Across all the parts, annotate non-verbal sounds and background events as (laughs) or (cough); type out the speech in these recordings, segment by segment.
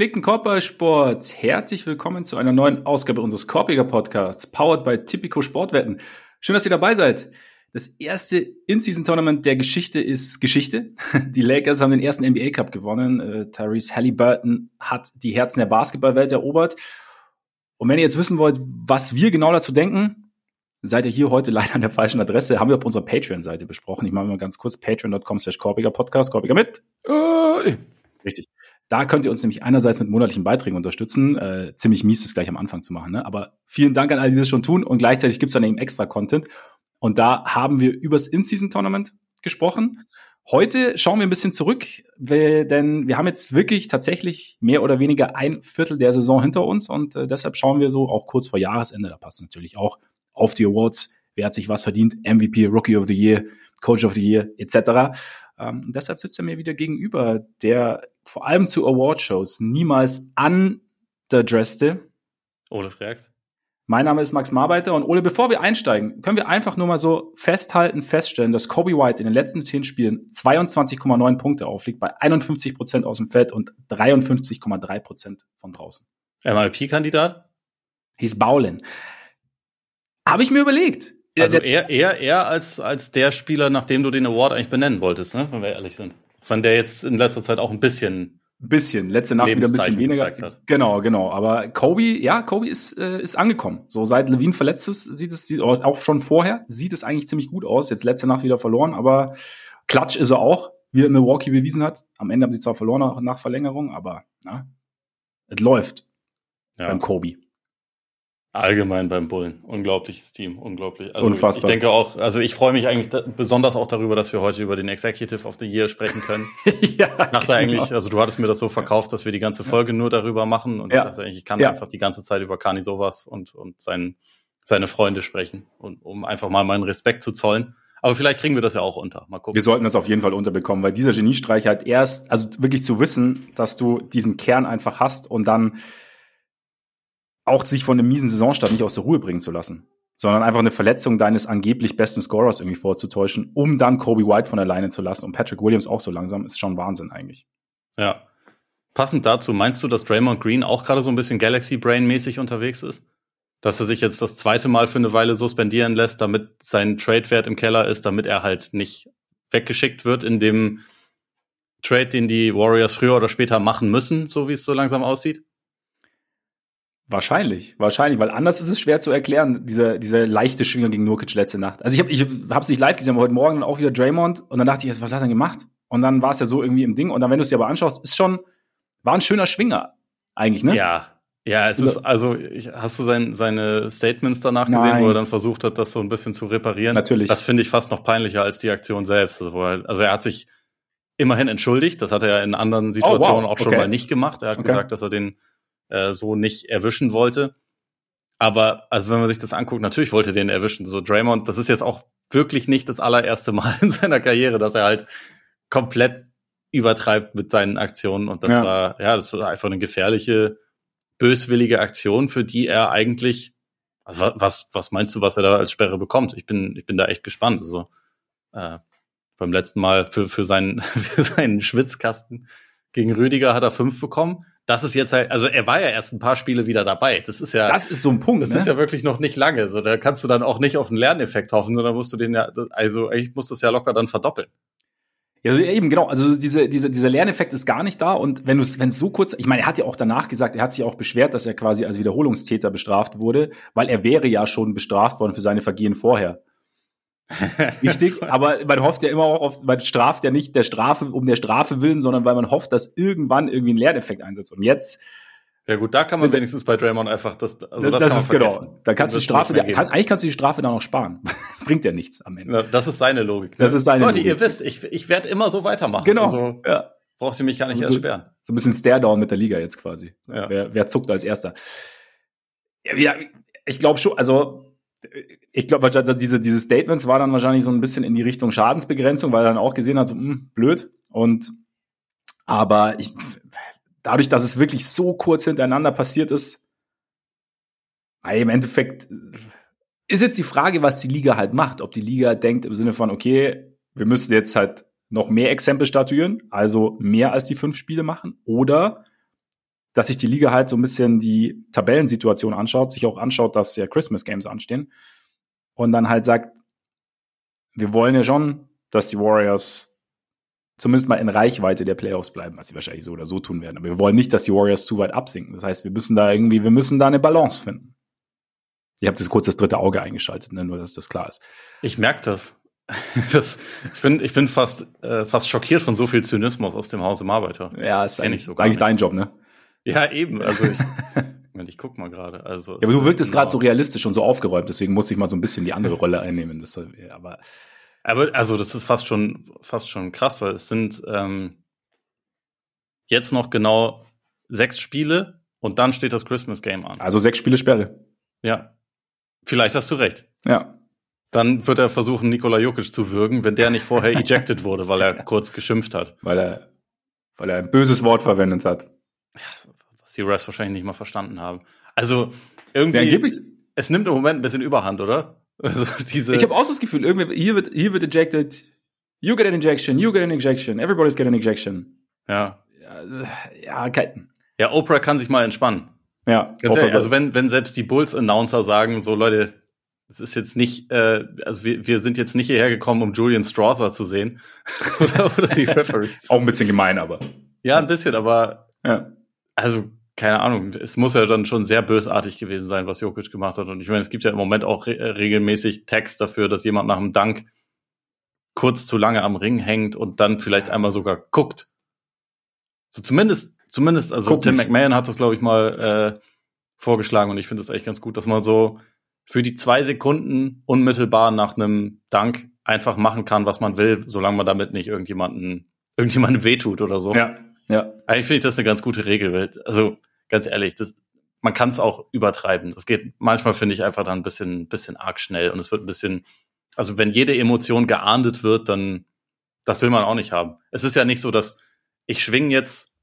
Gepflegten Körpersports, herzlich willkommen zu einer neuen Ausgabe unseres Korpiger Podcasts, powered by Typico Sportwetten. Schön, dass ihr dabei seid. Das erste In-Season-Tournament der Geschichte ist Geschichte. (laughs) Die Lakers haben den ersten NBA Cup gewonnen. Äh, Tyrese Halliburton hat die Herzen der Basketballwelt erobert. Und wenn ihr jetzt wissen wollt, was wir genau dazu denken, seid ihr hier heute (laughs) leider an der falschen Adresse. Haben wir auf unserer Patreon-Seite besprochen. Ich mache mal ganz kurz patreon.com slash Podcast, Korpiger mit. Äh, richtig. Da könnt ihr uns nämlich einerseits mit monatlichen Beiträgen unterstützen. Äh, ziemlich mies, das gleich am Anfang zu machen. Ne? Aber vielen Dank an alle, die das schon tun. Und gleichzeitig gibt's dann eben extra Content. Und da haben wir übers In-Season-Tournament gesprochen. Heute schauen wir ein bisschen zurück, denn wir haben jetzt wirklich tatsächlich mehr oder weniger ein Viertel der Saison hinter uns und äh, deshalb schauen wir so auch kurz vor Jahresende, da passt natürlich auch auf die Awards, wer hat sich was verdient, MVP, Rookie of the Year, Coach of the Year etc. Ähm, und deshalb sitzt er mir wieder gegenüber, der vor allem zu Awardshows niemals underdresste. Ole Freaks. Mein Name ist Max Marbeiter und Ole, bevor wir einsteigen, können wir einfach nur mal so festhalten, feststellen, dass Kobe White in den letzten zehn Spielen 22,9 Punkte aufliegt, bei 51 Prozent aus dem Feld und 53,3 Prozent von draußen. MIP-Kandidat? Hieß Baulin. Habe ich mir überlegt. Also eher, eher, eher als, als der Spieler, nach dem du den Award eigentlich benennen wolltest, ne? wenn wir ehrlich sind. Von der jetzt in letzter Zeit auch ein bisschen. Bisschen, letzte Nacht wieder ein bisschen weniger. Genau, genau. Aber Kobe, ja, Kobe ist, äh, ist angekommen. So seit Levine verletzt ist, sieht es, sieht, auch schon vorher, sieht es eigentlich ziemlich gut aus. Jetzt letzte Nacht wieder verloren, aber Klatsch ist er auch, wie er in Milwaukee bewiesen hat. Am Ende haben sie zwar verloren nach, nach Verlängerung, aber na, es läuft ja. beim Kobe. Allgemein beim Bullen. Unglaubliches Team. Unglaublich. Also Unfassbar. Ich denke auch, also ich freue mich eigentlich da, besonders auch darüber, dass wir heute über den Executive of the Year sprechen können. (laughs) ja. Dachte genau. eigentlich, also du hattest mir das so verkauft, dass wir die ganze Folge nur darüber machen und ja. ich dachte eigentlich, ich kann ja. einfach die ganze Zeit über Kani sowas und, und sein, seine Freunde sprechen und um einfach mal meinen Respekt zu zollen. Aber vielleicht kriegen wir das ja auch unter. Mal gucken. Wir sollten das auf jeden Fall unterbekommen, weil dieser Geniestreich halt erst, also wirklich zu wissen, dass du diesen Kern einfach hast und dann auch sich von einem miesen Saisonstart nicht aus der Ruhe bringen zu lassen, sondern einfach eine Verletzung deines angeblich besten Scorers irgendwie vorzutäuschen, um dann Kobe White von alleine zu lassen und Patrick Williams auch so langsam, ist schon Wahnsinn eigentlich. Ja. Passend dazu, meinst du, dass Draymond Green auch gerade so ein bisschen Galaxy Brain mäßig unterwegs ist? Dass er sich jetzt das zweite Mal für eine Weile suspendieren lässt, damit sein Trade-Wert im Keller ist, damit er halt nicht weggeschickt wird in dem Trade, den die Warriors früher oder später machen müssen, so wie es so langsam aussieht? Wahrscheinlich, wahrscheinlich, weil anders ist es schwer zu erklären, diese, diese leichte Schwingung gegen Nurkic letzte Nacht. Also ich habe ich hab's nicht live gesehen, aber heute Morgen auch wieder Draymond und dann dachte ich, was hat er denn gemacht? Und dann war es ja so irgendwie im Ding und dann, wenn du es dir aber anschaust, ist schon, war ein schöner Schwinger eigentlich, ne? Ja, ja, es also, ist, also ich, hast du sein, seine Statements danach gesehen, nein. wo er dann versucht hat, das so ein bisschen zu reparieren? Natürlich. Das finde ich fast noch peinlicher als die Aktion selbst. Also, er, also er hat sich immerhin entschuldigt, das hat er ja in anderen Situationen oh, wow. auch schon okay. mal nicht gemacht. Er hat okay. gesagt, dass er den äh, so nicht erwischen wollte. Aber also wenn man sich das anguckt, natürlich wollte er den erwischen. So Draymond, das ist jetzt auch wirklich nicht das allererste Mal in (laughs) seiner Karriere, dass er halt komplett übertreibt mit seinen Aktionen. Und das ja. war, ja, das war einfach eine gefährliche, böswillige Aktion, für die er eigentlich, also was, was meinst du, was er da als Sperre bekommt? Ich bin, ich bin da echt gespannt. Also äh, beim letzten Mal für, für, seinen, (laughs) für seinen Schwitzkasten gegen Rüdiger hat er fünf bekommen das ist jetzt halt, also er war ja erst ein paar Spiele wieder dabei. Das ist ja. Das ist so ein Punkt. Das ne? ist ja wirklich noch nicht lange. So, da kannst du dann auch nicht auf einen Lerneffekt hoffen, sondern musst du den ja, also ich muss das ja locker dann verdoppeln. Ja, eben, genau. Also diese, diese, dieser Lerneffekt ist gar nicht da. Und wenn du es, wenn es so kurz, ich meine, er hat ja auch danach gesagt, er hat sich auch beschwert, dass er quasi als Wiederholungstäter bestraft wurde, weil er wäre ja schon bestraft worden für seine Vergehen vorher. (laughs) Wichtig, aber man hofft ja immer auch auf, man straft ja nicht der Strafe um der Strafe willen, sondern weil man hofft, dass irgendwann irgendwie ein Lerneffekt einsetzt. Und jetzt. Ja gut, da kann man wenigstens bei Draymond einfach das, also das, das ist genau. Da kannst du die Strafe, kann, eigentlich kannst du die Strafe dann noch sparen. (laughs) Bringt ja nichts am Ende. Ja, das ist seine Logik. Ne? Das ist seine Leute, Logik. ihr wisst, ich, ich werde immer so weitermachen. Genau. Also, ja. Brauchst du mich gar nicht so, erst sperren. So ein bisschen Stare-Down mit der Liga jetzt quasi. Ja. Wer, wer zuckt als Erster? Ja, ich glaube schon, also ich glaube, diese, diese Statements waren dann wahrscheinlich so ein bisschen in die Richtung Schadensbegrenzung, weil er dann auch gesehen hat, so, mh, hm, blöd. Und aber ich, dadurch, dass es wirklich so kurz hintereinander passiert ist, im Endeffekt ist jetzt die Frage, was die Liga halt macht. Ob die Liga denkt im Sinne von, okay, wir müssen jetzt halt noch mehr Exempel statuieren, also mehr als die fünf Spiele machen, oder dass sich die Liga halt so ein bisschen die Tabellensituation anschaut, sich auch anschaut, dass ja Christmas Games anstehen und dann halt sagt, wir wollen ja schon, dass die Warriors zumindest mal in Reichweite der Playoffs bleiben, was sie wahrscheinlich so oder so tun werden. Aber wir wollen nicht, dass die Warriors zu weit absinken. Das heißt, wir müssen da irgendwie, wir müssen da eine Balance finden. Ich habe das kurz das dritte Auge eingeschaltet, ne? nur dass das klar ist. Ich merke das. (laughs) das. Ich bin, ich bin fast, äh, fast schockiert von so viel Zynismus aus dem Hause Arbeiter. Das ja, ist eigentlich, so eigentlich dein Job, ne? Ja, eben. Also ich, (laughs) ich guck mal gerade. Also ja, aber du wirktest gerade so realistisch und so aufgeräumt, deswegen musste ich mal so ein bisschen die andere Rolle einnehmen. Das, aber aber also das ist fast schon fast schon krass, weil es sind ähm, jetzt noch genau sechs Spiele und dann steht das Christmas Game an. Also sechs Spiele Sperre. Ja. Vielleicht hast du recht. Ja. Dann wird er versuchen, Nikola Jokic zu würgen, wenn der nicht vorher (laughs) ejected wurde, weil er kurz geschimpft hat. Weil er, weil er ein böses Wort verwendet hat. Ja, was die Refs wahrscheinlich nicht mal verstanden haben. Also irgendwie, ja, es nimmt im Moment ein bisschen Überhand, oder? (laughs) Also diese ich habe auch so das Gefühl, irgendwie, hier wird, hier wird ejected, you get an injection, you get an injection, everybody's getting an injection. Ja. Ja, ja, kein. ja Oprah kann sich mal entspannen. Ja. Ganz ehrlich, also wenn, wenn selbst die Bulls-Announcer sagen, so Leute, es ist jetzt nicht, äh, also wir, wir sind jetzt nicht hierher gekommen, um Julian Strother zu sehen. (laughs) oder, oder die (laughs) Referees. Auch ein bisschen gemein, aber. Ja, ein bisschen, aber ja. Also keine Ahnung, es muss ja dann schon sehr bösartig gewesen sein, was Jokic gemacht hat. Und ich meine, es gibt ja im Moment auch re regelmäßig Text dafür, dass jemand nach dem Dank kurz zu lange am Ring hängt und dann vielleicht einmal sogar guckt. So zumindest, zumindest, also Guck Tim nicht. McMahon hat das, glaube ich, mal äh, vorgeschlagen und ich finde das echt ganz gut, dass man so für die zwei Sekunden unmittelbar nach einem Dank einfach machen kann, was man will, solange man damit nicht irgendjemanden, irgendjemandem wehtut oder so. Ja, ja. Eigentlich finde ich das eine ganz gute Regel. Also ganz ehrlich, das, man kann es auch übertreiben. Das geht manchmal, finde ich, einfach dann ein bisschen, bisschen arg schnell und es wird ein bisschen, also wenn jede Emotion geahndet wird, dann, das will man auch nicht haben. Es ist ja nicht so, dass ich schwing jetzt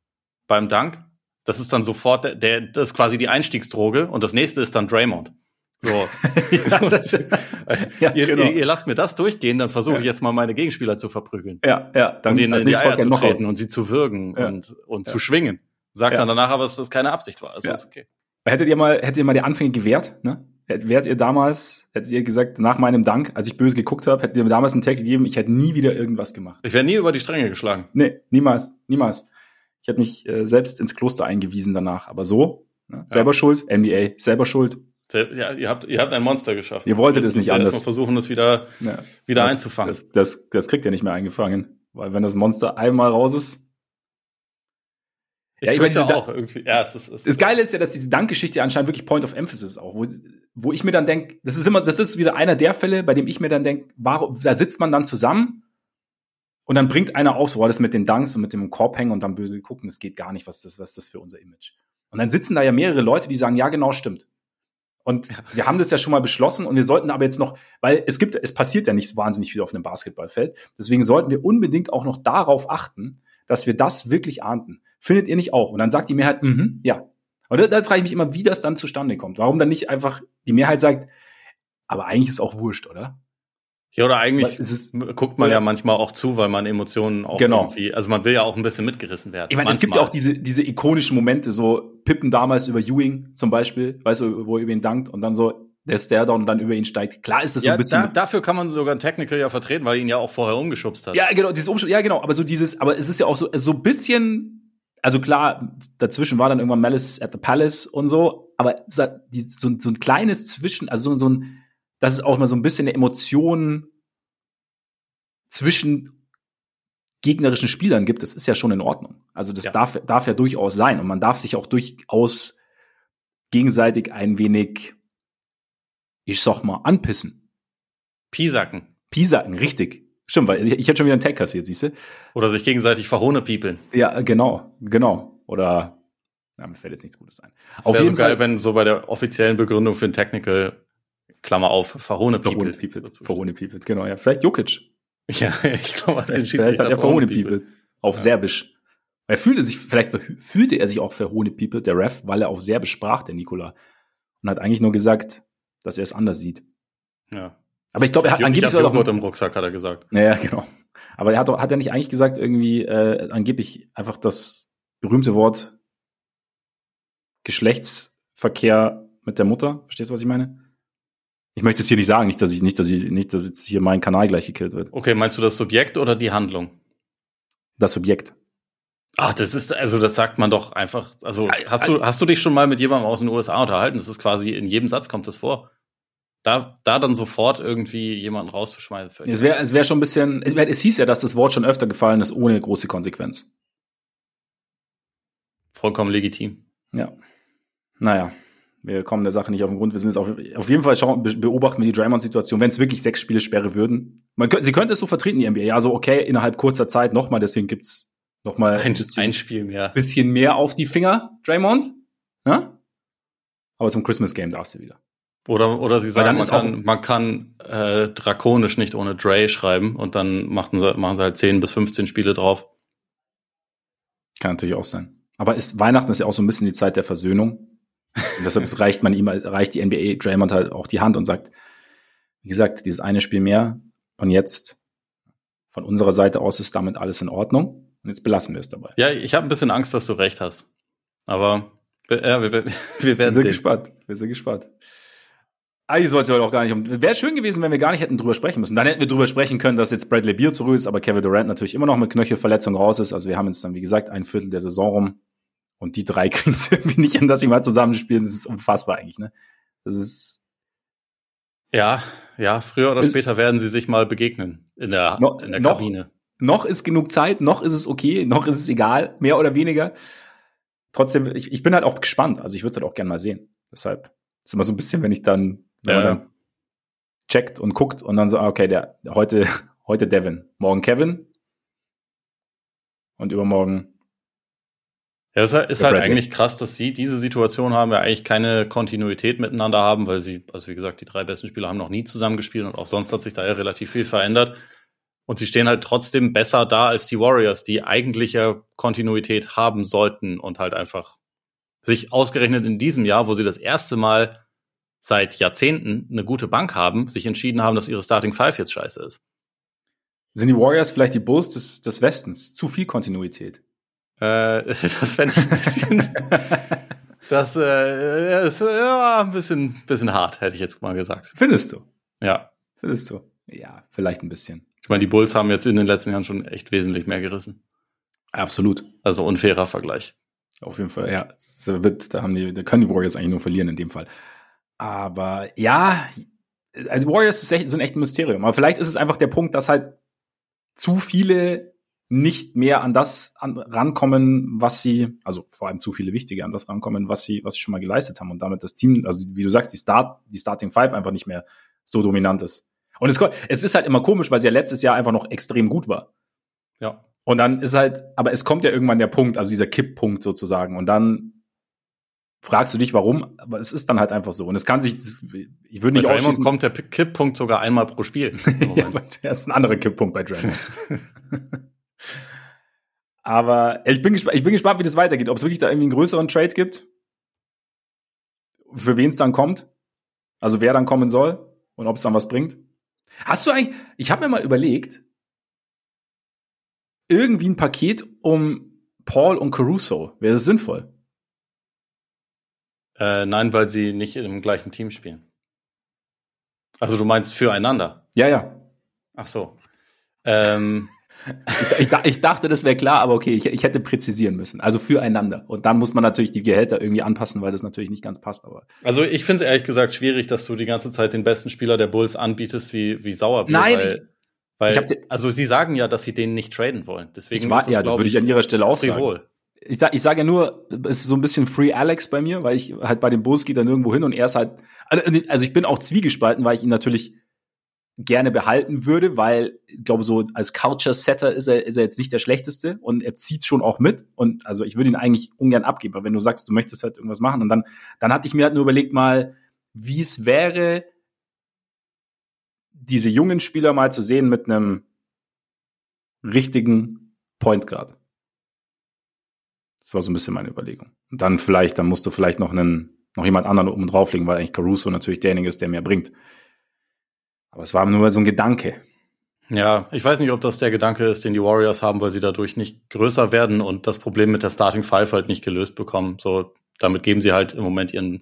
beim Dank, das ist dann sofort, der, der, das ist quasi die Einstiegsdroge und das nächste ist dann Draymond. So. (laughs) ja, das, (laughs) ja, ihr, genau. ihr, ihr, lasst mir das durchgehen, dann versuche ich jetzt mal meine Gegenspieler zu verprügeln. Ja, ja. Dann und ihnen in die Eier zu treten und sie zu würgen und, und zu schwingen. Sagt dann danach aber, dass das keine Absicht war. Also ist okay. Hättet ihr mal, hättet ihr mal die Anfänge gewährt, ne? Wärt ihr damals, hättet ihr gesagt, nach meinem Dank, als ich böse geguckt habe, hättet ihr mir damals einen Tag gegeben, ich hätte nie wieder irgendwas gemacht. Ich wäre nie über die Stränge geschlagen. Nee, niemals, niemals. Ich hätte mich äh, selbst ins Kloster eingewiesen danach. Aber so, ne? selber ja. schuld, NBA, selber schuld. Ja, ihr habt, ihr habt ein Monster geschaffen. Ihr wolltet es nicht anders. Mal versuchen, das wieder, ja. wieder das, einzufangen. Das, das, das kriegt ihr nicht mehr eingefangen. Weil wenn das Monster einmal raus ist, ich ja, ich meine, auch irgendwie. Ja, es ist, es das Geile ist ja, dass diese Dankgeschichte anscheinend wirklich Point of Emphasis ist auch, wo, wo ich mir dann denke, das ist immer, das ist wieder einer der Fälle, bei dem ich mir dann denke, warum, da sitzt man dann zusammen und dann bringt einer aus, so war das mit den Danks und mit dem Korb hängen und dann böse gucken, das geht gar nicht, was das, was das für unser Image. Und dann sitzen da ja mehrere Leute, die sagen, ja, genau, stimmt. Und wir haben das ja schon mal beschlossen und wir sollten aber jetzt noch, weil es gibt, es passiert ja nicht so wahnsinnig viel auf einem Basketballfeld. Deswegen sollten wir unbedingt auch noch darauf achten, dass wir das wirklich ahnten. Findet ihr nicht auch? Und dann sagt die Mehrheit, mhm, ja. Und da, da frage ich mich immer, wie das dann zustande kommt. Warum dann nicht einfach die Mehrheit sagt, aber eigentlich ist auch wurscht, oder? Ja, oder eigentlich ist, guckt man ja, ja manchmal auch zu, weil man Emotionen auch genau. irgendwie, also man will ja auch ein bisschen mitgerissen werden. Ich meine, es gibt ja auch diese, diese ikonischen Momente, so Pippen damals über Ewing zum Beispiel, weißt du, wo er über ihn dankt und dann so, der Stare-Down und dann über ihn steigt. Klar ist das ja, so ein bisschen. Da, dafür kann man sogar ein Technical ja vertreten, weil ihn ja auch vorher umgeschubst hat. Ja, genau, dieses Umschub, ja, genau, aber so dieses, aber es ist ja auch so, so ein bisschen, also klar, dazwischen war dann irgendwann Malice at the Palace und so, aber so, so, so ein kleines Zwischen, also so, so ein, das ist auch mal so ein bisschen eine Emotion zwischen gegnerischen Spielern gibt, das ist ja schon in Ordnung. Also das ja. darf, darf ja durchaus sein und man darf sich auch durchaus gegenseitig ein wenig ich sag mal, anpissen. Piesacken. Piesacken, richtig. Stimmt, weil ich, ich hätte schon wieder einen Tag kassiert, siehst du? Oder sich gegenseitig verhohne piepeln. Ja, genau, genau. Oder, ja, mir fällt jetzt nichts Gutes ein. Auf jeden so geil, Fall, wenn so bei der offiziellen Begründung für ein Technical, Klammer auf, verhohne piepelt. Verhohne piepelt, genau, ja. Vielleicht Jokic. (laughs) Ja, ich glaube, den Vielleicht hat er verhohne piepelt. Auf ja. Serbisch. Er fühlte sich, vielleicht fühlte er sich auch verhohne piepelt, der Ref, weil er auf Serbisch sprach, der Nikola. Und hat eigentlich nur gesagt, dass er es anders sieht. Ja. Aber ich glaube, er hat angeblich sogar noch im Rucksack hat er gesagt. Ja, genau. Aber er hat, hat er nicht eigentlich gesagt irgendwie äh, angeblich einfach das berühmte Wort Geschlechtsverkehr mit der Mutter. Verstehst du, was ich meine? Ich möchte es hier nicht sagen, nicht, dass ich, nicht, dass ich, nicht, dass jetzt hier mein Kanal gleich gekillt wird. Okay, meinst du das Subjekt oder die Handlung? Das Subjekt. Ach, das ist, also das sagt man doch einfach. Also hast du, hast du dich schon mal mit jemandem aus den USA unterhalten? Das ist quasi in jedem Satz kommt das vor. Da, da dann sofort irgendwie jemanden rauszuschmeißen. Es wäre es wär schon ein bisschen, es, es hieß ja, dass das Wort schon öfter gefallen ist, ohne große Konsequenz. Vollkommen legitim. Ja. Naja, wir kommen der Sache nicht auf den Grund. Wir sind jetzt auf, auf jeden Fall schauen, beobachten wir die Draymond-Situation. Wenn es wirklich sechs Spiele Sperre würden, man, sie könnte es so vertreten, die NBA. Ja, so okay, innerhalb kurzer Zeit nochmal, deswegen gibt's nochmal ein, ein Spiel mehr. Bisschen mehr auf die Finger, Draymond. Ja? Aber zum Christmas Game darfst du wieder. Oder, oder sie sagen, man kann, man kann äh, drakonisch nicht ohne Dre schreiben und dann machen sie, machen sie halt 10 bis 15 Spiele drauf. Kann natürlich auch sein. Aber ist, Weihnachten ist ja auch so ein bisschen die Zeit der Versöhnung. Und deshalb (laughs) reicht man ihm, reicht die NBA Draymond halt auch die Hand und sagt, wie gesagt, dieses eine Spiel mehr und jetzt von unserer Seite aus ist damit alles in Ordnung und jetzt belassen wir es dabei. Ja, ich habe ein bisschen Angst, dass du recht hast. Aber ja, wir, (laughs) wir werden wir sind sehen. gespannt. Wir sind gespannt. Eigentlich soll es ja heute auch gar nicht um. Wäre schön gewesen, wenn wir gar nicht hätten drüber sprechen müssen. Dann hätten wir drüber sprechen können, dass jetzt Bradley Beal zurück ist, aber Kevin Durant natürlich immer noch mit Knöchelverletzung raus ist. Also wir haben jetzt dann, wie gesagt, ein Viertel der Saison rum. Und die drei (laughs) kriegen es irgendwie nicht hin, dass sie mal zusammenspielen. Das ist unfassbar eigentlich, ne? Das ist. Ja, ja, früher oder später werden sie sich mal begegnen in der, no, in der noch, Kabine. Noch ist genug Zeit, noch ist es okay, noch ist es egal, mehr oder weniger. Trotzdem, ich, ich bin halt auch gespannt. Also ich würde es halt auch gerne mal sehen. Deshalb ist immer so ein bisschen, wenn ich dann wenn ja. man dann checkt und guckt und dann so, ah, okay, der heute, heute Devin, morgen Kevin und übermorgen. Ja, es ist halt eigentlich krass, dass sie diese Situation haben, ja eigentlich keine Kontinuität miteinander haben, weil sie, also wie gesagt, die drei besten Spieler haben noch nie zusammengespielt und auch sonst hat sich da ja relativ viel verändert. Und sie stehen halt trotzdem besser da als die Warriors, die eigentlich ja Kontinuität haben sollten und halt einfach sich ausgerechnet in diesem Jahr, wo sie das erste Mal seit Jahrzehnten eine gute Bank haben, sich entschieden haben, dass ihre Starting Five jetzt scheiße ist. Sind die Warriors vielleicht die Bulls des, des Westens? Zu viel Kontinuität? Äh, (laughs) das fände ich ein bisschen. (laughs) das äh, ist ja, ein bisschen, bisschen hart, hätte ich jetzt mal gesagt. Findest du? Ja. Findest du? Ja, vielleicht ein bisschen. Ich meine, die Bulls haben jetzt in den letzten Jahren schon echt wesentlich mehr gerissen. Absolut. Also unfairer Vergleich. Auf jeden Fall, ja. Wird, da, haben die, da können die Warriors eigentlich nur verlieren in dem Fall. Aber ja, also Warriors sind echt ein Mysterium. Aber vielleicht ist es einfach der Punkt, dass halt zu viele nicht mehr an das an, rankommen, was sie, also vor allem zu viele Wichtige an das rankommen, was sie, was sie schon mal geleistet haben und damit das Team, also wie du sagst, die Start, die Starting Five einfach nicht mehr so dominant ist. Und es, es ist halt immer komisch, weil sie ja letztes Jahr einfach noch extrem gut war. Ja. Und dann ist halt, aber es kommt ja irgendwann der Punkt, also dieser Kipppunkt sozusagen. Und dann fragst du dich, warum, aber es ist dann halt einfach so. Und es kann sich, ich würde nicht bei Draymond kommt der Kipppunkt sogar einmal pro Spiel. (laughs) ja, das ist ein anderer Kipppunkt bei Draymond. (laughs) aber ich bin, gespannt, ich bin gespannt, wie das weitergeht. Ob es wirklich da irgendwie einen größeren Trade gibt. Für wen es dann kommt. Also wer dann kommen soll und ob es dann was bringt. Hast du eigentlich, ich habe mir mal überlegt, irgendwie ein Paket um Paul und Caruso. Wäre das sinnvoll? Äh, nein, weil sie nicht im gleichen Team spielen. Also du meinst füreinander? Ja, ja. Ach so. Ähm. Ich, ich, ich, dachte, das wäre klar, aber okay, ich, ich, hätte präzisieren müssen. Also füreinander. Und dann muss man natürlich die Gehälter irgendwie anpassen, weil das natürlich nicht ganz passt. Aber also ich finde es ehrlich gesagt schwierig, dass du die ganze Zeit den besten Spieler der Bulls anbietest wie, wie Sauerbier. Nein, weil, ich, weil, also sie sagen ja, dass sie den nicht traden wollen. Deswegen ich war, ja, würde ich an ihrer Stelle auch frivol. sagen ich sage ich sag ja nur, es ist so ein bisschen Free Alex bei mir, weil ich halt bei den Bulls geht dann irgendwo hin und er ist halt, also ich bin auch zwiegespalten, weil ich ihn natürlich gerne behalten würde, weil ich glaube, so als Culture Setter ist er, ist er jetzt nicht der schlechteste und er zieht schon auch mit und also ich würde ihn eigentlich ungern abgeben, aber wenn du sagst, du möchtest halt irgendwas machen und dann, dann hatte ich mir halt nur überlegt mal, wie es wäre, diese jungen Spieler mal zu sehen mit einem richtigen Point Guard. Das war so ein bisschen meine Überlegung. Und dann vielleicht, dann musst du vielleicht noch einen, noch jemand anderen oben drauflegen, weil eigentlich Caruso natürlich derjenige ist, der mehr bringt. Aber es war nur so ein Gedanke. Ja, ich weiß nicht, ob das der Gedanke ist, den die Warriors haben, weil sie dadurch nicht größer werden und das Problem mit der Starting Five halt nicht gelöst bekommen. So, damit geben sie halt im Moment ihren,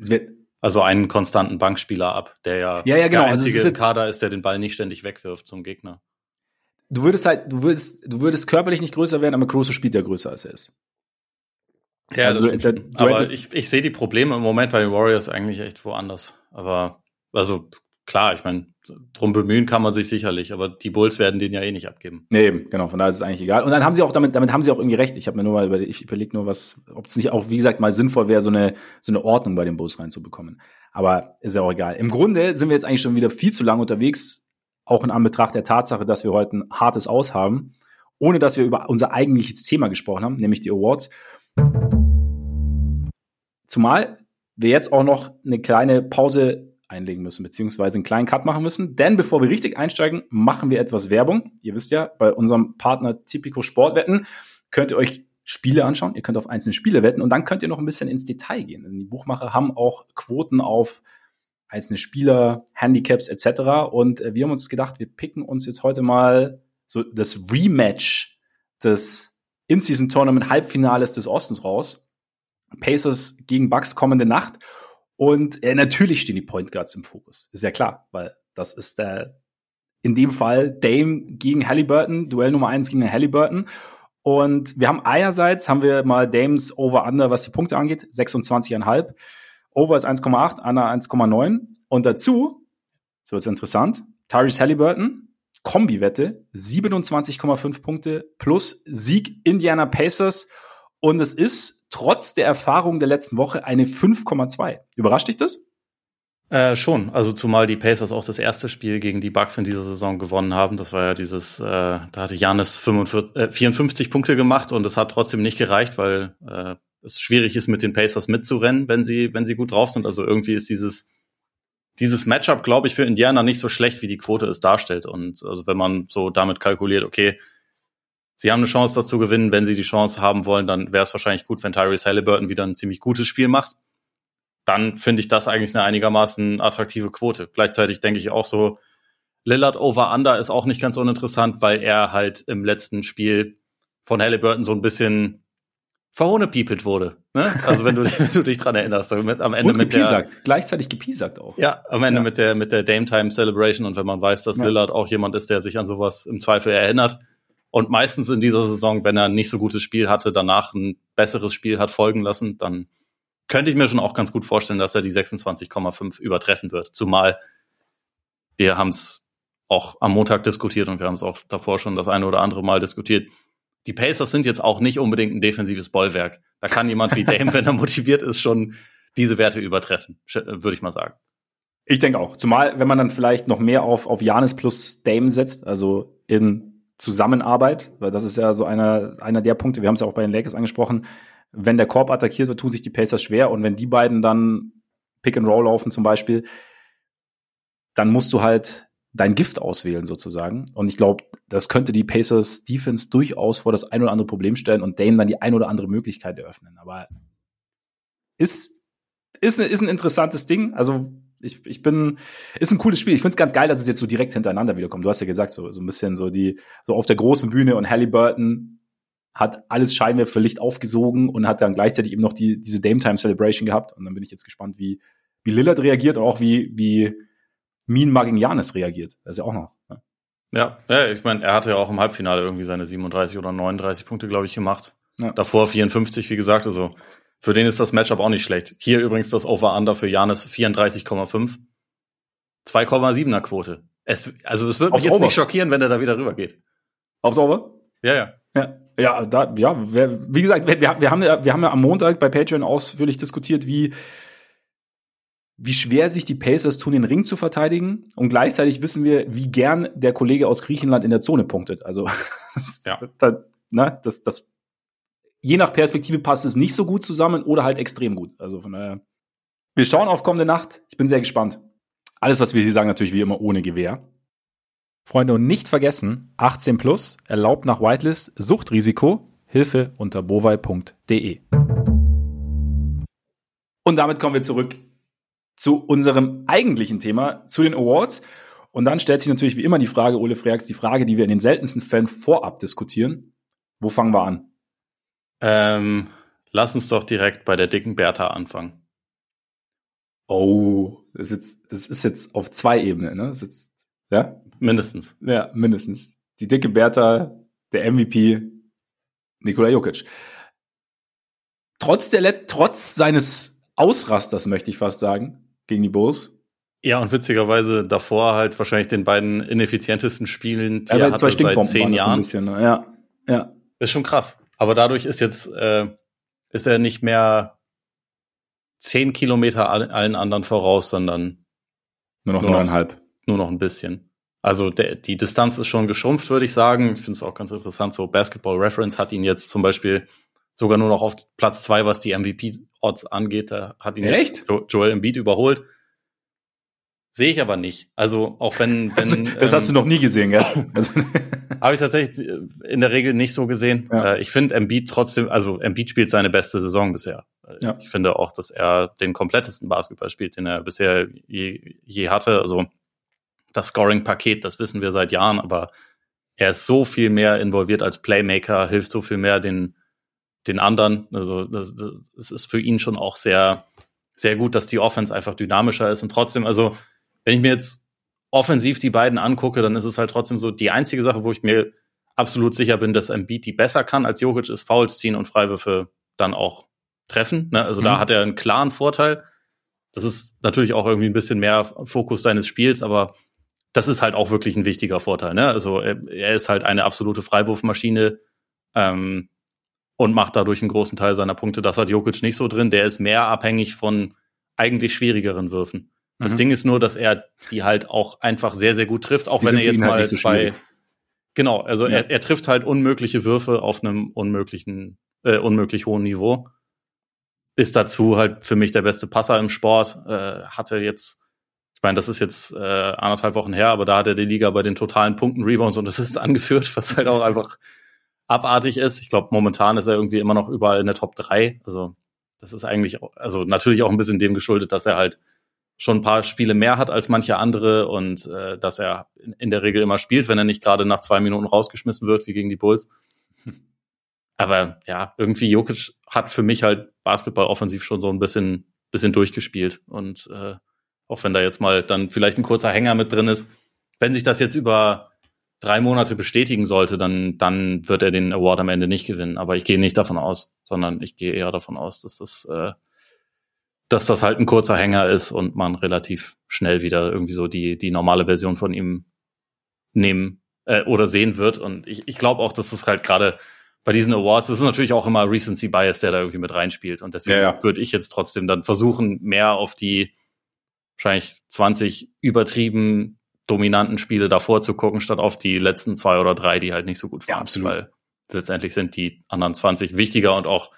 also einen konstanten Bankspieler ab, der ja, ja, ja genau. der also einzige also ist Kader ist, der den Ball nicht ständig wegwirft zum Gegner. Du würdest halt, du würdest, du würdest körperlich nicht größer werden, aber Caruso spielt ja größer als er ist. Ja, also du, du, aber ich, ich sehe die Probleme im Moment bei den Warriors eigentlich echt woanders. Aber also klar, ich meine, drum bemühen kann man sich sicherlich, aber die Bulls werden den ja eh nicht abgeben. Nee, genau, von daher ist es eigentlich egal. Und dann haben sie auch damit, damit haben sie auch irgendwie recht. Ich habe mir nur mal überlegt, ich überlege nur, was, ob es nicht auch, wie gesagt, mal sinnvoll wäre, so eine, so eine Ordnung bei den Bulls reinzubekommen. Aber ist ja auch egal. Im Grunde sind wir jetzt eigentlich schon wieder viel zu lang unterwegs, auch in Anbetracht der Tatsache, dass wir heute ein hartes Aus haben, ohne dass wir über unser eigentliches Thema gesprochen haben, nämlich die Awards. Zumal wir jetzt auch noch eine kleine Pause einlegen müssen, beziehungsweise einen kleinen Cut machen müssen. Denn bevor wir richtig einsteigen, machen wir etwas Werbung. Ihr wisst ja, bei unserem Partner Typico Sportwetten könnt ihr euch Spiele anschauen, ihr könnt auf einzelne Spiele wetten und dann könnt ihr noch ein bisschen ins Detail gehen. Denn die Buchmacher haben auch Quoten auf einzelne Spieler, Handicaps etc. Und äh, wir haben uns gedacht, wir picken uns jetzt heute mal so das Rematch des In-Season Tournament Halbfinales des Ostens raus. Pacers gegen Bucks kommende Nacht. Und äh, natürlich stehen die Point Guards im Fokus. Ist ja klar, weil das ist der, in dem Fall Dame gegen Halliburton, Duell Nummer eins gegen Halliburton. Und wir haben einerseits haben wir mal Dames Over-Under, was die Punkte angeht, 26,5. Over ist 1,8, Under 1,9. Und dazu, so ist interessant, Tyrese Halliburton, Kombi-Wette, 27,5 Punkte plus Sieg Indiana Pacers und es ist trotz der Erfahrung der letzten Woche eine 5,2. Überrascht dich das? Äh, schon, also zumal die Pacers auch das erste Spiel gegen die Bucks in dieser Saison gewonnen haben. Das war ja dieses, äh, da hatte Janis 45, äh, 54 Punkte gemacht und es hat trotzdem nicht gereicht, weil äh, es schwierig ist, mit den Pacers mitzurennen, wenn sie, wenn sie gut drauf sind. Also irgendwie ist dieses, dieses Matchup, glaube ich, für Indiana nicht so schlecht, wie die Quote es darstellt. Und also wenn man so damit kalkuliert, okay, Sie haben eine Chance, das zu gewinnen. Wenn sie die Chance haben wollen, dann wäre es wahrscheinlich gut, wenn Tyrese Halliburton wieder ein ziemlich gutes Spiel macht. Dann finde ich das eigentlich eine einigermaßen attraktive Quote. Gleichzeitig denke ich auch so, Lillard over under ist auch nicht ganz uninteressant, weil er halt im letzten Spiel von Halliburton so ein bisschen verhohnepiepelt wurde. Ne? Also wenn du, (laughs) wenn du dich dran erinnerst, mit, am Ende und mit gepiesackt. der gleichzeitig gepiesackt auch. Ja, am Ende ja. mit der mit der Dame Time Celebration und wenn man weiß, dass ja. Lillard auch jemand ist, der sich an sowas im Zweifel erinnert, und meistens in dieser Saison, wenn er ein nicht so gutes Spiel hatte, danach ein besseres Spiel hat folgen lassen, dann könnte ich mir schon auch ganz gut vorstellen, dass er die 26,5 übertreffen wird. Zumal wir haben es auch am Montag diskutiert und wir haben es auch davor schon das eine oder andere Mal diskutiert. Die Pacers sind jetzt auch nicht unbedingt ein defensives Bollwerk. Da kann jemand wie Dame, wenn er motiviert ist, schon diese Werte übertreffen, würde ich mal sagen. Ich denke auch. Zumal, wenn man dann vielleicht noch mehr auf, auf Janis plus Dame setzt, also in Zusammenarbeit, weil das ist ja so einer, einer der Punkte, wir haben es ja auch bei den Lakers angesprochen, wenn der Korb attackiert wird, tun sich die Pacers schwer und wenn die beiden dann Pick and Roll laufen zum Beispiel, dann musst du halt dein Gift auswählen sozusagen. Und ich glaube, das könnte die Pacers Defense durchaus vor das ein oder andere Problem stellen und Dame dann die ein oder andere Möglichkeit eröffnen. Aber ist, ist, ist ein interessantes Ding. Also ich, ich bin, ist ein cooles Spiel. Ich finde es ganz geil, dass es jetzt so direkt hintereinander wiederkommt. Du hast ja gesagt, so, so ein bisschen so die, so auf der großen Bühne und Halliburton hat alles Scheinwerfer Licht aufgesogen und hat dann gleichzeitig eben noch die, diese Dame Time Celebration gehabt. Und dann bin ich jetzt gespannt, wie, wie Lillard reagiert und auch wie, wie Mean Mugging Janis reagiert. Das ist ja auch noch. Ne? Ja, ja, ich meine, er hatte ja auch im Halbfinale irgendwie seine 37 oder 39 Punkte, glaube ich, gemaer. Ja. Davor 54, wie gesagt, also für den ist das Matchup auch nicht schlecht. Hier übrigens das Over-Under für Janis 34,5. 2,7er Quote. Es, also es wird mich jetzt Over. nicht schockieren, wenn er da wieder rübergeht. Aufs Over? Ja, ja. Ja, ja, da, ja, wer, wie gesagt, wir, wir, haben ja, wir haben ja am Montag bei Patreon ausführlich diskutiert, wie, wie schwer sich die Pacers tun, den Ring zu verteidigen. Und gleichzeitig wissen wir, wie gern der Kollege aus Griechenland in der Zone punktet. Also, (laughs) ja. da, ne, das, das je nach Perspektive passt es nicht so gut zusammen oder halt extrem gut. Also von daher, wir schauen auf kommende Nacht. Ich bin sehr gespannt. Alles, was wir hier sagen, natürlich wie immer ohne Gewehr. Freunde, und nicht vergessen, 18 plus, erlaubt nach Whitelist, Suchtrisiko, Hilfe unter bovai.de. Und damit kommen wir zurück zu unserem eigentlichen Thema, zu den Awards. Und dann stellt sich natürlich wie immer die Frage, Ole Freaks, die Frage, die wir in den seltensten Fällen vorab diskutieren. Wo fangen wir an? Ähm, Lass uns doch direkt bei der dicken Bertha anfangen. Oh, das ist jetzt, das ist jetzt auf zwei Ebenen, ne? Das ist jetzt, ja? Mindestens. Ja, mindestens. Die dicke Bertha, der MVP, Nikola Jokic. Trotz der, trotz seines Ausrasters, möchte ich fast sagen, gegen die Bulls. Ja, und witzigerweise davor halt wahrscheinlich den beiden ineffizientesten Spielen, die ja, er hatte seit zehn Jahren. Bisschen, ne? Ja, ja. ist schon krass. Aber dadurch ist jetzt, äh, ist er nicht mehr zehn Kilometer allen anderen voraus, sondern nur noch neuneinhalb. Nur noch ein bisschen. Also der, die Distanz ist schon geschrumpft, würde ich sagen. Ich finde es auch ganz interessant. So Basketball Reference hat ihn jetzt zum Beispiel sogar nur noch auf Platz zwei, was die MVP-Odds angeht. Da hat ihn Echt? jetzt jo Joel Embiid überholt. Sehe ich aber nicht. Also auch wenn, (laughs) wenn das hast du ähm, noch nie gesehen, gell? Also, (laughs) Habe ich tatsächlich in der Regel nicht so gesehen. Ja. Äh, ich finde Embiid trotzdem, also Embiid spielt seine beste Saison bisher. Ja. Ich finde auch, dass er den komplettesten Basketball spielt, den er bisher je, je hatte. Also das Scoring-Paket, das wissen wir seit Jahren, aber er ist so viel mehr involviert als Playmaker, hilft so viel mehr den, den anderen. Also das, das ist für ihn schon auch sehr, sehr gut, dass die Offense einfach dynamischer ist. Und trotzdem, also wenn ich mir jetzt offensiv die beiden angucke, dann ist es halt trotzdem so, die einzige Sache, wo ich mir absolut sicher bin, dass Embiid die besser kann als Jokic, ist Fouls ziehen und Freiwürfe dann auch treffen. Ne? Also mhm. da hat er einen klaren Vorteil. Das ist natürlich auch irgendwie ein bisschen mehr Fokus seines Spiels, aber das ist halt auch wirklich ein wichtiger Vorteil. Ne? Also er, er ist halt eine absolute Freiwurfmaschine ähm, und macht dadurch einen großen Teil seiner Punkte. Das hat Jokic nicht so drin. Der ist mehr abhängig von eigentlich schwierigeren Würfen. Das mhm. Ding ist nur, dass er die halt auch einfach sehr, sehr gut trifft, auch die wenn er jetzt halt mal halt so zwei. Genau, also ja. er, er trifft halt unmögliche Würfe auf einem unmöglichen, äh, unmöglich hohen Niveau. Ist dazu halt für mich der beste Passer im Sport. Äh, hatte jetzt meine, das ist jetzt äh, anderthalb Wochen her, aber da hat er die Liga bei den totalen Punkten, Rebounds und Assists (laughs) angeführt, was halt auch einfach abartig ist. Ich glaube, momentan ist er irgendwie immer noch überall in der Top 3. Also das ist eigentlich, auch, also natürlich auch ein bisschen dem geschuldet, dass er halt schon ein paar Spiele mehr hat als manche andere und äh, dass er in, der Regel immer spielt, wenn er nicht gerade nach zwei Minuten rausgeschmissen wird, wie gegen die Bulls. (laughs) Aber ja, irgendwie Jokic hat für mich halt Basketball offensiv schon so ein bisschen, bisschen durchgespielt und äh, auch wenn da jetzt mal dann vielleicht ein kurzer Hänger mit drin ist. Wenn sich das jetzt über drei Monate bestätigen sollte, dann, dann wird er den Award am Ende nicht gewinnen. Aber ich gehe nicht davon aus, sondern ich gehe eher davon aus, dass das, äh, dass das halt ein kurzer Hänger ist und man relativ schnell wieder irgendwie so die, die normale Version von ihm nehmen äh, oder sehen wird. Und ich, ich glaube auch, dass das halt gerade bei diesen Awards, das ist natürlich auch immer Recency Bias, der da irgendwie mit reinspielt. Und deswegen ja, ja. würde ich jetzt trotzdem dann versuchen, mehr auf die wahrscheinlich 20 übertrieben dominanten Spiele davor zu gucken, statt auf die letzten zwei oder drei, die halt nicht so gut waren. Ja, absolut. Weil letztendlich sind die anderen 20 wichtiger und auch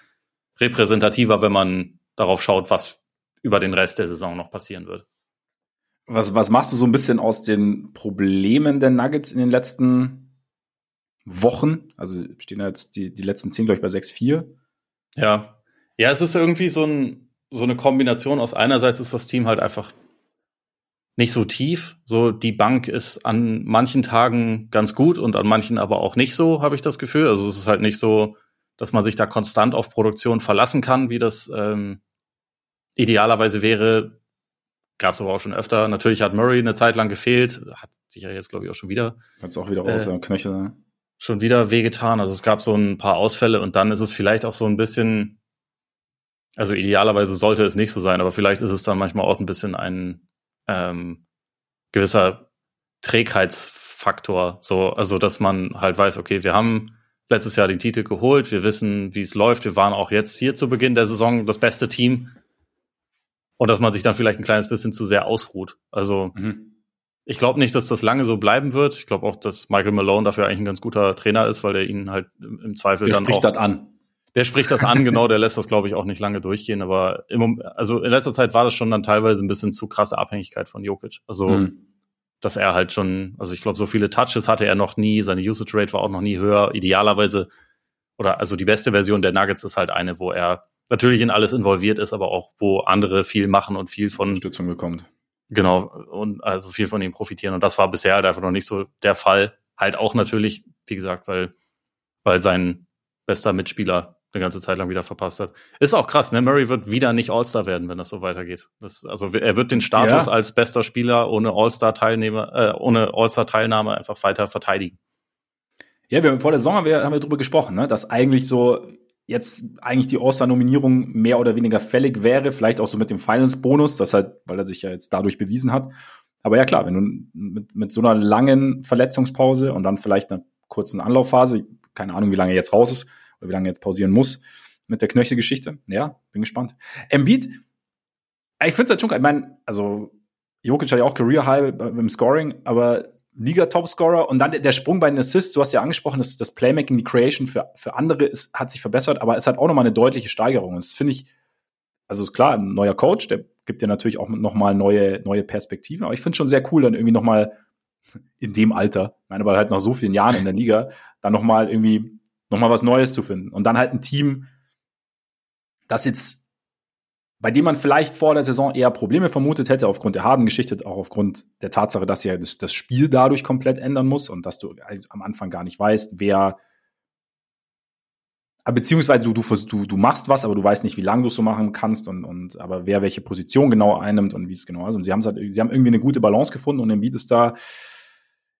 repräsentativer, wenn man darauf schaut, was über den Rest der Saison noch passieren wird. Was, was machst du so ein bisschen aus den Problemen der Nuggets in den letzten Wochen? Also stehen jetzt die, die letzten zehn, glaube ich, bei 6-4. Ja. Ja, es ist irgendwie so ein, so eine Kombination aus einerseits ist das Team halt einfach nicht so tief. So die Bank ist an manchen Tagen ganz gut und an manchen aber auch nicht so, habe ich das Gefühl. Also es ist halt nicht so, dass man sich da konstant auf Produktion verlassen kann, wie das ähm, idealerweise wäre. Gab es aber auch schon öfter. Natürlich hat Murray eine Zeit lang gefehlt, hat sich ja jetzt glaube ich auch schon wieder. Hat auch wieder raus, äh, Knöchel. Ne? Schon wieder wehgetan. Also es gab so ein paar Ausfälle und dann ist es vielleicht auch so ein bisschen, also idealerweise sollte es nicht so sein, aber vielleicht ist es dann manchmal auch ein bisschen ein ähm, gewisser Trägheitsfaktor. So, also dass man halt weiß, okay, wir haben letztes Jahr den Titel geholt, wir wissen, wie es läuft, wir waren auch jetzt hier zu Beginn der Saison das beste Team. Und dass man sich dann vielleicht ein kleines bisschen zu sehr ausruht. Also mhm. ich glaube nicht, dass das lange so bleiben wird. Ich glaube auch, dass Michael Malone dafür eigentlich ein ganz guter Trainer ist, weil der ihn halt im Zweifel der dann spricht auch. Das an. Der spricht das an, (laughs) genau, der lässt das, glaube ich, auch nicht lange durchgehen. Aber im, also in letzter Zeit war das schon dann teilweise ein bisschen zu krasse Abhängigkeit von Jokic. Also, mhm. dass er halt schon, also ich glaube, so viele Touches hatte er noch nie, seine Usage Rate war auch noch nie höher. Idealerweise, oder also die beste Version der Nuggets ist halt eine, wo er natürlich in alles involviert ist, aber auch wo andere viel machen und viel von Unterstützung bekommt. Genau, und also viel von ihm profitieren. Und das war bisher halt einfach noch nicht so der Fall. Halt auch natürlich, wie gesagt, weil, weil sein bester Mitspieler eine ganze Zeit lang wieder verpasst hat. Ist auch krass, ne? Murray wird wieder nicht All-Star werden, wenn das so weitergeht. Das, also er wird den Status ja. als bester Spieler ohne All-Star-Teilnehmer, äh, ohne All-Star-Teilnahme einfach weiter verteidigen. Ja, wir haben vor der Saison haben wir, haben wir drüber gesprochen, ne? dass eigentlich so jetzt eigentlich die All-Star-Nominierung mehr oder weniger fällig wäre, vielleicht auch so mit dem Finals-Bonus, das halt, weil er sich ja jetzt dadurch bewiesen hat. Aber ja klar, wenn du mit, mit so einer langen Verletzungspause und dann vielleicht einer kurzen Anlaufphase, keine Ahnung, wie lange er jetzt raus ist oder wie lange er jetzt pausieren muss mit der Knöchelgeschichte. Ja, bin gespannt. Embiid, ich finde es halt schon geil. Ich meine, also Jokic hat ja auch Career High beim Scoring, aber Liga-Topscorer und dann der Sprung bei den Assists, du hast ja angesprochen, dass das Playmaking, die Creation für, für andere ist, hat sich verbessert, aber es hat auch nochmal eine deutliche Steigerung. Das finde ich, also ist klar, ein neuer Coach, der gibt dir natürlich auch nochmal neue, neue Perspektiven, aber ich finde es schon sehr cool, dann irgendwie nochmal in dem Alter, meine, aber halt nach so vielen Jahren in der Liga, dann nochmal irgendwie nochmal was Neues zu finden. Und dann halt ein Team, das jetzt bei dem man vielleicht vor der Saison eher Probleme vermutet hätte, aufgrund der harten Geschichte, auch aufgrund der Tatsache, dass ja das, das Spiel dadurch komplett ändern muss und dass du am Anfang gar nicht weißt, wer beziehungsweise du, du, du, du machst was, aber du weißt nicht, wie lange du es so machen kannst und, und aber wer welche Position genau einnimmt und wie es genau ist. Und sie haben halt, sie haben irgendwie eine gute Balance gefunden und Embiid ist da,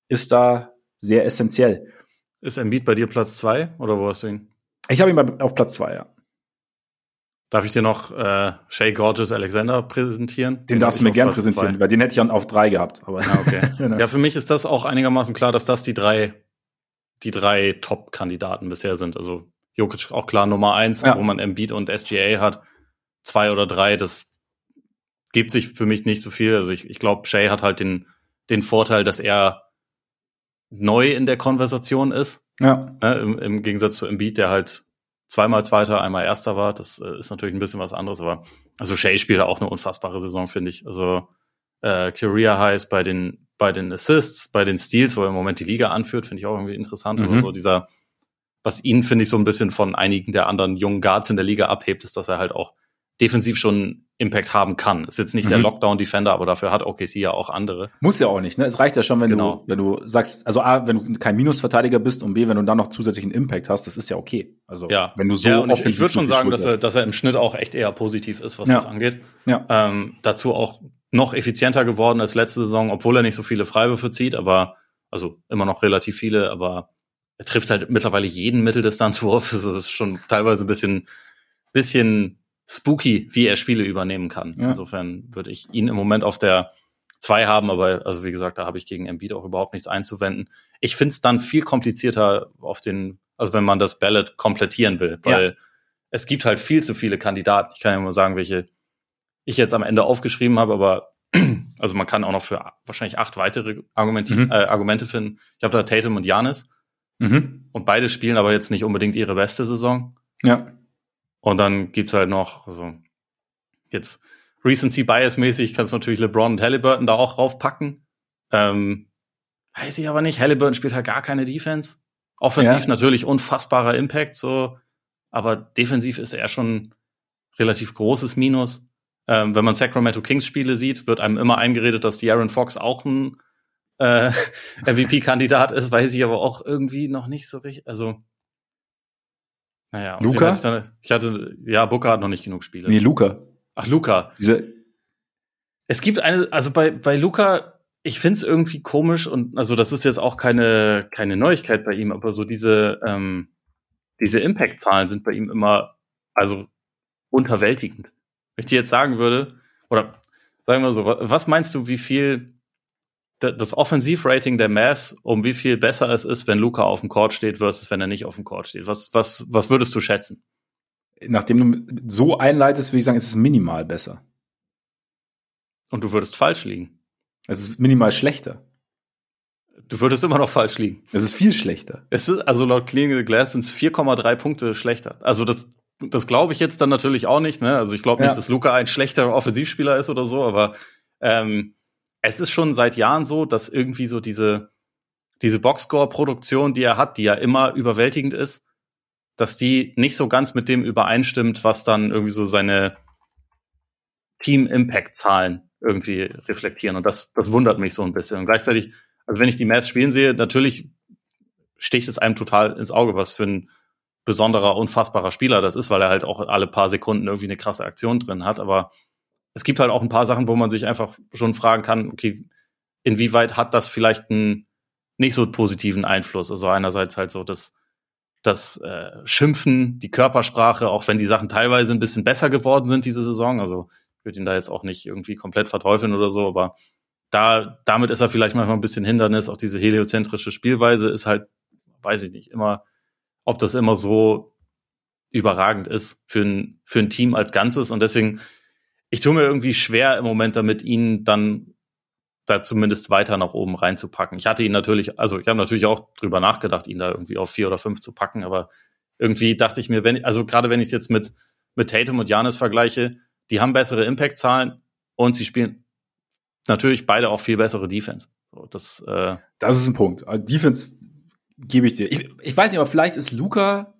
ist da sehr essentiell. Ist Embiid bei dir Platz zwei oder wo hast du ihn? Ich habe ihn auf Platz zwei, ja. Darf ich dir noch äh, Shay Gorgeous Alexander präsentieren? Den, den darfst du mir gern präsentieren, zwei. weil den hätte ich dann auf drei gehabt. Aber ja, okay. (laughs) Genau. ja, für mich ist das auch einigermaßen klar, dass das die drei, die drei Top-Kandidaten bisher sind. Also Jokic auch klar Nummer eins, ja. wo man Embiid und SGA hat. Zwei oder drei, das gibt sich für mich nicht so viel. Also ich, ich glaube, Shay hat halt den, den Vorteil, dass er neu in der Konversation ist. Ja. Ne, im, Im Gegensatz zu Embiid, der halt zweimal Zweiter, einmal Erster war. Das äh, ist natürlich ein bisschen was anderes, aber also Shea spielt auch eine unfassbare Saison, finde ich. Also äh, Career Highs bei den bei den Assists, bei den Steals, wo er im Moment die Liga anführt, finde ich auch irgendwie interessant. Mhm. Also dieser, was ihn finde ich so ein bisschen von einigen der anderen jungen Guards in der Liga abhebt, ist, dass er halt auch defensiv schon Impact haben kann. Ist jetzt nicht mhm. der Lockdown-Defender, aber dafür hat OKC ja auch andere. Muss ja auch nicht, ne? Es reicht ja schon, wenn genau. du, wenn du sagst, also A, wenn du kein Minusverteidiger bist und B, wenn du dann noch zusätzlichen Impact hast, das ist ja okay. Also ja. wenn du so ja, ich, ich würde schon sagen, dass er, dass er im Schnitt auch echt eher positiv ist, was ja. das angeht. Ja. Ähm, dazu auch noch effizienter geworden als letzte Saison, obwohl er nicht so viele Freiwürfe zieht, aber also immer noch relativ viele, aber er trifft halt mittlerweile jeden Mitteldistanzwurf. (laughs) Das ist schon teilweise ein bisschen, bisschen spooky, wie er Spiele übernehmen kann. Ja. Insofern würde ich ihn im Moment auf der zwei haben, aber also wie gesagt, da habe ich gegen Embiid auch überhaupt nichts einzuwenden. Ich finde es dann viel komplizierter auf den, also wenn man das Ballot komplettieren will, weil ja. es gibt halt viel zu viele Kandidaten. Ich kann ja mal sagen, welche ich jetzt am Ende aufgeschrieben habe, aber (clears throat) also man kann auch noch für wahrscheinlich acht weitere Argumente, mhm. äh, Argumente finden. Ich habe da Tatum und Janis. Mhm. Und beide spielen aber jetzt nicht unbedingt ihre beste Saison. Ja. Und dann gibt's halt noch, also jetzt Recency Bias mäßig kannst du natürlich LeBron und Halliburton da auch raufpacken. Ähm, weiß ich aber nicht. Halliburton spielt halt gar keine Defense. Offensiv ja. natürlich unfassbarer Impact, so. Aber defensiv ist er schon relativ großes Minus. Ähm, wenn man Sacramento Kings Spiele sieht, wird einem immer eingeredet, dass die Aaron Fox auch ein äh, (laughs) MVP-Kandidat ist, weiß ich aber auch irgendwie noch nicht so richtig. Also naja, Luca? Ich, dann, ich hatte, ja, Booker hat noch nicht genug Spiele. Nee, Luca. Ach, Luca. Diese es gibt eine, also bei, bei Luca, ich find's irgendwie komisch und also das ist jetzt auch keine, keine Neuigkeit bei ihm, aber so diese, ähm, diese Impact-Zahlen sind bei ihm immer, also unterwältigend. Wenn ich dir jetzt sagen würde, oder sagen wir so, was meinst du, wie viel das Offensivrating der Mavs, um wie viel besser es ist, wenn Luca auf dem Court steht versus wenn er nicht auf dem Court steht. Was, was, was würdest du schätzen? Nachdem du so einleitest, würde ich sagen, es ist minimal besser. Und du würdest falsch liegen. Es ist minimal schlechter. Du würdest immer noch falsch liegen. Es ist viel schlechter. Es ist, also laut Clean the Glass sind es 4,3 Punkte schlechter. Also das, das glaube ich jetzt dann natürlich auch nicht. Ne? Also ich glaube nicht, ja. dass Luca ein schlechter Offensivspieler ist oder so, aber ähm, es ist schon seit Jahren so, dass irgendwie so diese, diese Boxscore-Produktion, die er hat, die ja immer überwältigend ist, dass die nicht so ganz mit dem übereinstimmt, was dann irgendwie so seine Team-Impact-Zahlen irgendwie reflektieren. Und das, das wundert mich so ein bisschen. Und gleichzeitig, also wenn ich die Mavs spielen sehe, natürlich sticht es einem total ins Auge, was für ein besonderer, unfassbarer Spieler das ist, weil er halt auch alle paar Sekunden irgendwie eine krasse Aktion drin hat. Aber es gibt halt auch ein paar Sachen, wo man sich einfach schon fragen kann, okay, inwieweit hat das vielleicht einen nicht so positiven Einfluss? Also einerseits halt so das, das äh, Schimpfen, die Körpersprache, auch wenn die Sachen teilweise ein bisschen besser geworden sind diese Saison. Also ich würde ihn da jetzt auch nicht irgendwie komplett verteufeln oder so, aber da, damit ist er vielleicht manchmal ein bisschen Hindernis. Auch diese heliozentrische Spielweise ist halt, weiß ich nicht, immer ob das immer so überragend ist für ein, für ein Team als Ganzes. Und deswegen, ich tue mir irgendwie schwer im Moment damit, ihn dann da zumindest weiter nach oben reinzupacken. Ich hatte ihn natürlich, also ich habe natürlich auch drüber nachgedacht, ihn da irgendwie auf vier oder fünf zu packen, aber irgendwie dachte ich mir, wenn, also gerade wenn ich es jetzt mit, mit Tatum und Janis vergleiche, die haben bessere Impact-Zahlen und sie spielen natürlich beide auch viel bessere Defense. So, das, äh, das ist ein Punkt. Defense gebe ich dir. Ich, ich weiß nicht, aber vielleicht ist Luca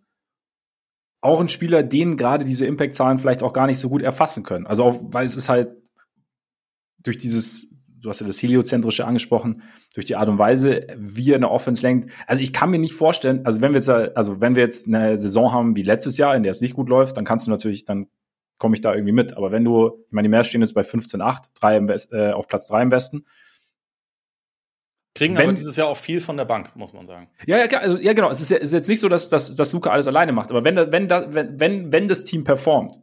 auch ein Spieler, den gerade diese Impact-Zahlen vielleicht auch gar nicht so gut erfassen können. Also auch, weil es ist halt durch dieses, du hast ja das Heliozentrische angesprochen, durch die Art und Weise, wie er eine Offense lenkt. Also ich kann mir nicht vorstellen, also wenn wir jetzt, also wenn wir jetzt eine Saison haben wie letztes Jahr, in der es nicht gut läuft, dann kannst du natürlich, dann komme ich da irgendwie mit. Aber wenn du, ich meine, die Mavs stehen jetzt bei 15,8, drei im West, äh, auf Platz drei im Westen. Kriegen wenn, aber dieses Jahr auch viel von der Bank, muss man sagen. Ja, ja, also, ja genau. Es ist, ist, jetzt nicht so, dass, dass, dass Luca alles alleine macht. Aber wenn, wenn, wenn, wenn, wenn das Team performt,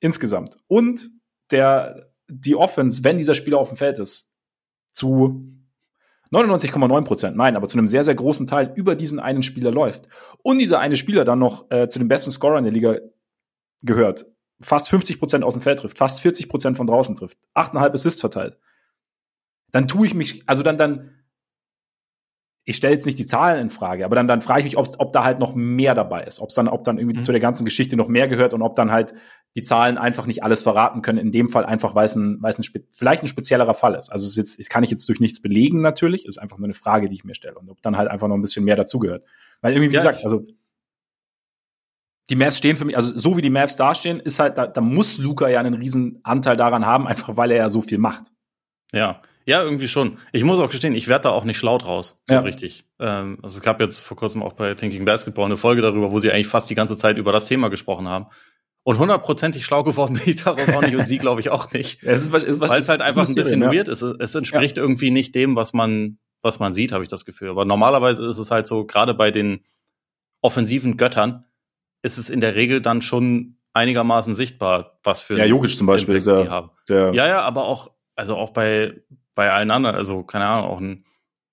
insgesamt, und der, die Offense, wenn dieser Spieler auf dem Feld ist, zu 99,9 Prozent, nein, aber zu einem sehr, sehr großen Teil über diesen einen Spieler läuft und dieser eine Spieler dann noch äh, zu den besten Scorern der Liga gehört, fast 50 Prozent aus dem Feld trifft, fast 40 Prozent von draußen trifft, 8,5 Assists verteilt, dann tue ich mich, also dann, dann, ich stelle jetzt nicht die Zahlen in Frage, aber dann, dann frage ich mich, ob da halt noch mehr dabei ist, ob es dann, ob dann irgendwie mhm. zu der ganzen Geschichte noch mehr gehört und ob dann halt die Zahlen einfach nicht alles verraten können. In dem Fall einfach, weil es ein, weil es ein vielleicht ein speziellerer Fall ist. Also es ist jetzt, kann ich jetzt durch nichts belegen natürlich, ist einfach nur eine Frage, die ich mir stelle und ob dann halt einfach noch ein bisschen mehr dazugehört. Weil irgendwie, wie ja, gesagt, also die Mavs stehen für mich, also so wie die Mavs dastehen, ist halt, da, da muss Luca ja einen riesen Anteil daran haben, einfach weil er ja so viel macht. Ja, ja, irgendwie schon. Ich muss auch gestehen, ich werde da auch nicht schlau draus. So ja. richtig. Ähm, also es gab jetzt vor kurzem auch bei Thinking Basketball eine Folge darüber, wo sie eigentlich fast die ganze Zeit über das Thema gesprochen haben. Und hundertprozentig schlau geworden bin ich daraus auch nicht und sie, glaube ich, auch nicht. Ja, es ist, ist, Weil es halt einfach ein bisschen ja. weird ist. Es entspricht ja. irgendwie nicht dem, was man, was man sieht, habe ich das Gefühl. Aber normalerweise ist es halt so, gerade bei den offensiven Göttern, ist es in der Regel dann schon einigermaßen sichtbar, was für ja, Jokic zum Beispiel ist ja, die haben. ja, ja, aber auch, also auch bei, bei allen anderen, also keine Ahnung, auch ein,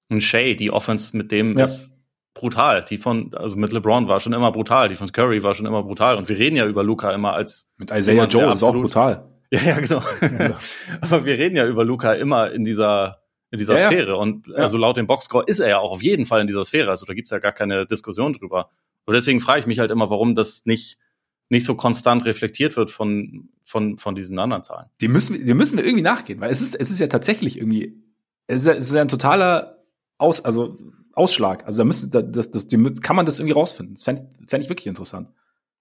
ein Shea, die Offense mit dem ja. ist brutal. Die von, also mit LeBron war schon immer brutal, die von Curry war schon immer brutal. Und wir reden ja über Luca immer als. Mit Isaiah Joe ist auch brutal. (laughs) Ja, ja, genau. Ja. aber wir reden ja über Luca immer in dieser, in dieser ja, Sphäre. Und also laut dem Boxscore ist er ja auch auf jeden Fall in dieser Sphäre. Also da gibt's ja gar keine Diskussion drüber. Und deswegen frage ich mich halt immer, warum das nicht nicht so konstant reflektiert wird von, von, von diesen anderen Zahlen. Die müssen, die müssen wir irgendwie nachgehen, weil es ist, es ist ja tatsächlich irgendwie, es ist, es ist ja ein totaler Aus, also Ausschlag. Also da müsste, das, das, die, kann man das irgendwie rausfinden. Das fände fänd ich wirklich interessant.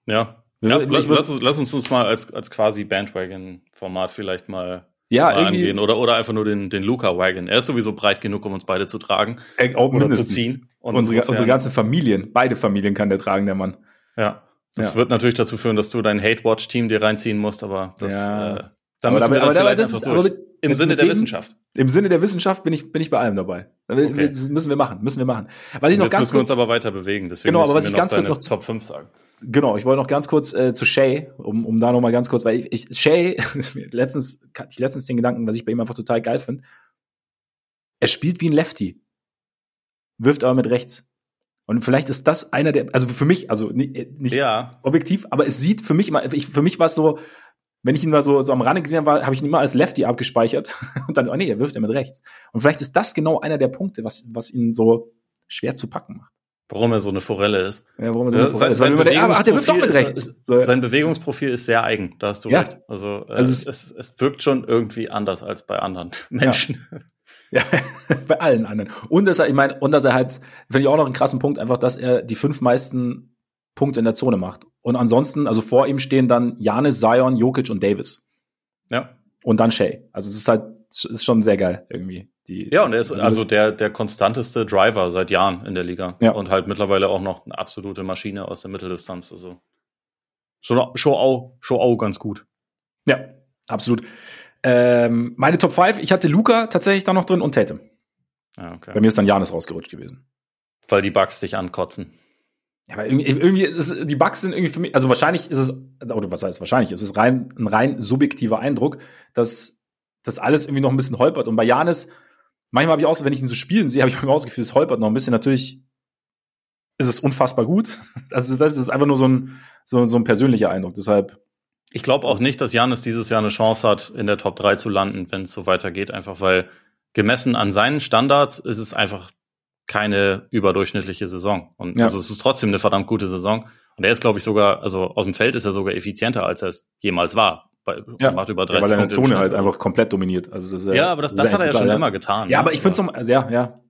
Ja. ja lass, lass, uns, lass uns uns mal als, als quasi Bandwagon-Format vielleicht mal ja, angehen. Oder, oder einfach nur den, den Luca-Wagon. Er ist sowieso breit genug, um uns beide zu tragen. Äh, auch oder mindestens. zu ziehen. Und unsere, unsere ganzen Familien, beide Familien kann der tragen, der Mann. Ja. Das ja. wird natürlich dazu führen, dass du dein Hate-Watch-Team dir reinziehen musst, aber das, ja. äh, da aber, aber, aber, aber das ist, aber im Sinne der dem, Wissenschaft. Im Sinne der Wissenschaft bin ich, bin ich bei allem dabei. Okay. Das müssen wir machen, müssen wir machen. Was ich noch jetzt ganz müssen kurz, wir uns aber weiter bewegen, deswegen genau, aber was ich ganz kurz noch Top 5 sagen. Genau, ich wollte noch ganz kurz äh, zu Shay, um, um da noch mal ganz kurz, weil ich, ich Shay, (laughs) letztens, ich letztens den Gedanken, was ich bei ihm einfach total geil finde. Er spielt wie ein Lefty, wirft aber mit rechts. Und vielleicht ist das einer der, also für mich, also nicht, nicht ja. objektiv, aber es sieht für mich immer, ich, für mich war es so, wenn ich ihn mal so, so am Rande gesehen habe, habe ich ihn immer als Lefty abgespeichert. (laughs) Und dann, oh nee, er wirft er mit rechts. Und vielleicht ist das genau einer der Punkte, was, was ihn so schwer zu packen macht. Warum er so eine Forelle ist. Ja, warum er so eine Forelle sein, ist. Sein der, ach, der wirft doch mit rechts. Ist, so. Sein Bewegungsprofil ist sehr eigen, da hast du ja. recht. Also, äh, also es, es, wirkt schon irgendwie anders als bei anderen Menschen. Ja. Ja, (laughs) bei allen anderen. Und dass er, ich meine, und dass er halt, finde ich auch noch einen krassen Punkt, einfach, dass er die fünf meisten Punkte in der Zone macht. Und ansonsten, also vor ihm stehen dann Janis, Zion, Jokic und Davis. Ja. Und dann Shay. Also es ist halt, ist schon sehr geil irgendwie. Die, ja, und er ist also der, der konstanteste Driver seit Jahren in der Liga. Ja. Und halt mittlerweile auch noch eine absolute Maschine aus der Mitteldistanz. Also schon, schon, auch, schon auch ganz gut. Ja, absolut. Ähm, meine Top 5, ich hatte Luca tatsächlich da noch drin und Tatum. Ah, okay. Bei mir ist dann Janis rausgerutscht gewesen. Weil die Bugs dich ankotzen. Ja, aber irgendwie, irgendwie ist es, die Bugs sind irgendwie für mich, also wahrscheinlich ist es, oder was heißt wahrscheinlich, ist es rein, ein rein subjektiver Eindruck, dass das alles irgendwie noch ein bisschen holpert. Und bei Janis, manchmal habe ich auch so, wenn ich ihn so spielen sehe, (laughs) habe ich immer ausgefühlt, es holpert noch ein bisschen. Natürlich ist es unfassbar gut. (laughs) Also das ist einfach nur so ein, so, so ein persönlicher Eindruck. Deshalb. Ich glaube auch nicht, dass Janis dieses Jahr eine Chance hat, in der Top 3 zu landen, wenn es so weitergeht, einfach weil gemessen an seinen Standards ist es einfach keine überdurchschnittliche Saison. Und ja. also es ist trotzdem eine verdammt gute Saison. Und er ist, glaube ich, sogar, also aus dem Feld ist er sogar effizienter, als er es jemals war. Bei, ja, macht über 30 ja, weil er in der Zone halt einfach komplett dominiert. Also das ja, ja aber das, das hat er ja schon immer getan. Ja, aber ich finde es also, ja, ja.